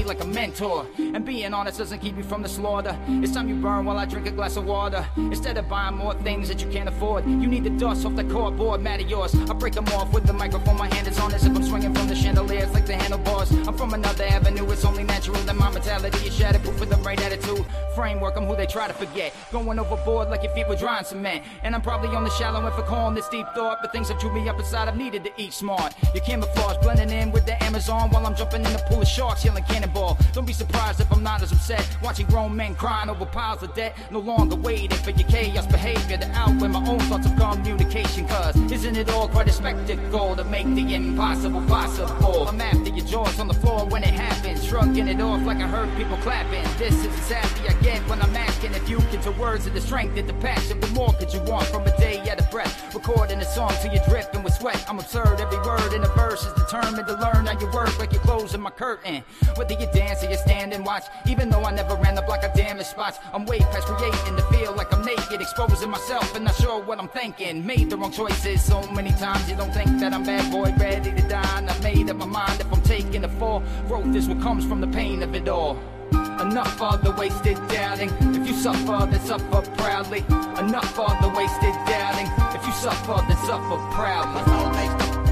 like a mentor. And being honest doesn't keep you from the slaughter. It's time you burn while I drink a glass of water. Instead of buying more things that you can't afford, you need the dust off the cardboard mat of yours. I break them off with the microphone, my hand is on as if I'm swinging from the chandeliers like the handlebars. I'm from another avenue, it's only natural that my mentality is shattered shatterproof with the right attitude. Framework, I'm who they try to forget. Going overboard like your feet were drying cement. And I'm probably on the shallow end for calling this deep thought, but things have chewed me up inside, I've needed to eat smart. Your camouflage blending in with the Amazon while I'm jumping in the pool of sharks, yelling cannonball. Don't be surprised if I'm not as upset. Watching grown men crying over piles of debt. No longer waiting for your chaos behavior to outweigh my own thoughts of communication. Cause isn't it all quite a spectacle to make the impossible possible? I'm after your jaws on the floor when it happens. Shrugging it off like I heard people clapping. This is happy I get when I'm asking if you get to words of the strength and the passion. What more could you want from a day at a breath? Recording a song till you're dripping with sweat. I'm absurd. Every word in a verse is determined to learn how you work like you're closing my curtain. Whether you dance or you stand and watch, even though I never ran the block of damaged spots, I'm way past creating to feel like I'm naked, exposing myself and not sure what I'm thinking. Made the wrong choices so many times. You don't think that I'm bad boy, ready to die. I've made up my mind if I'm taking the fall. Growth is what comes from the pain of it all. Enough of the wasted doubting. If you suffer, then suffer proudly. Enough of the wasted doubting. If you suffer, then suffer proudly.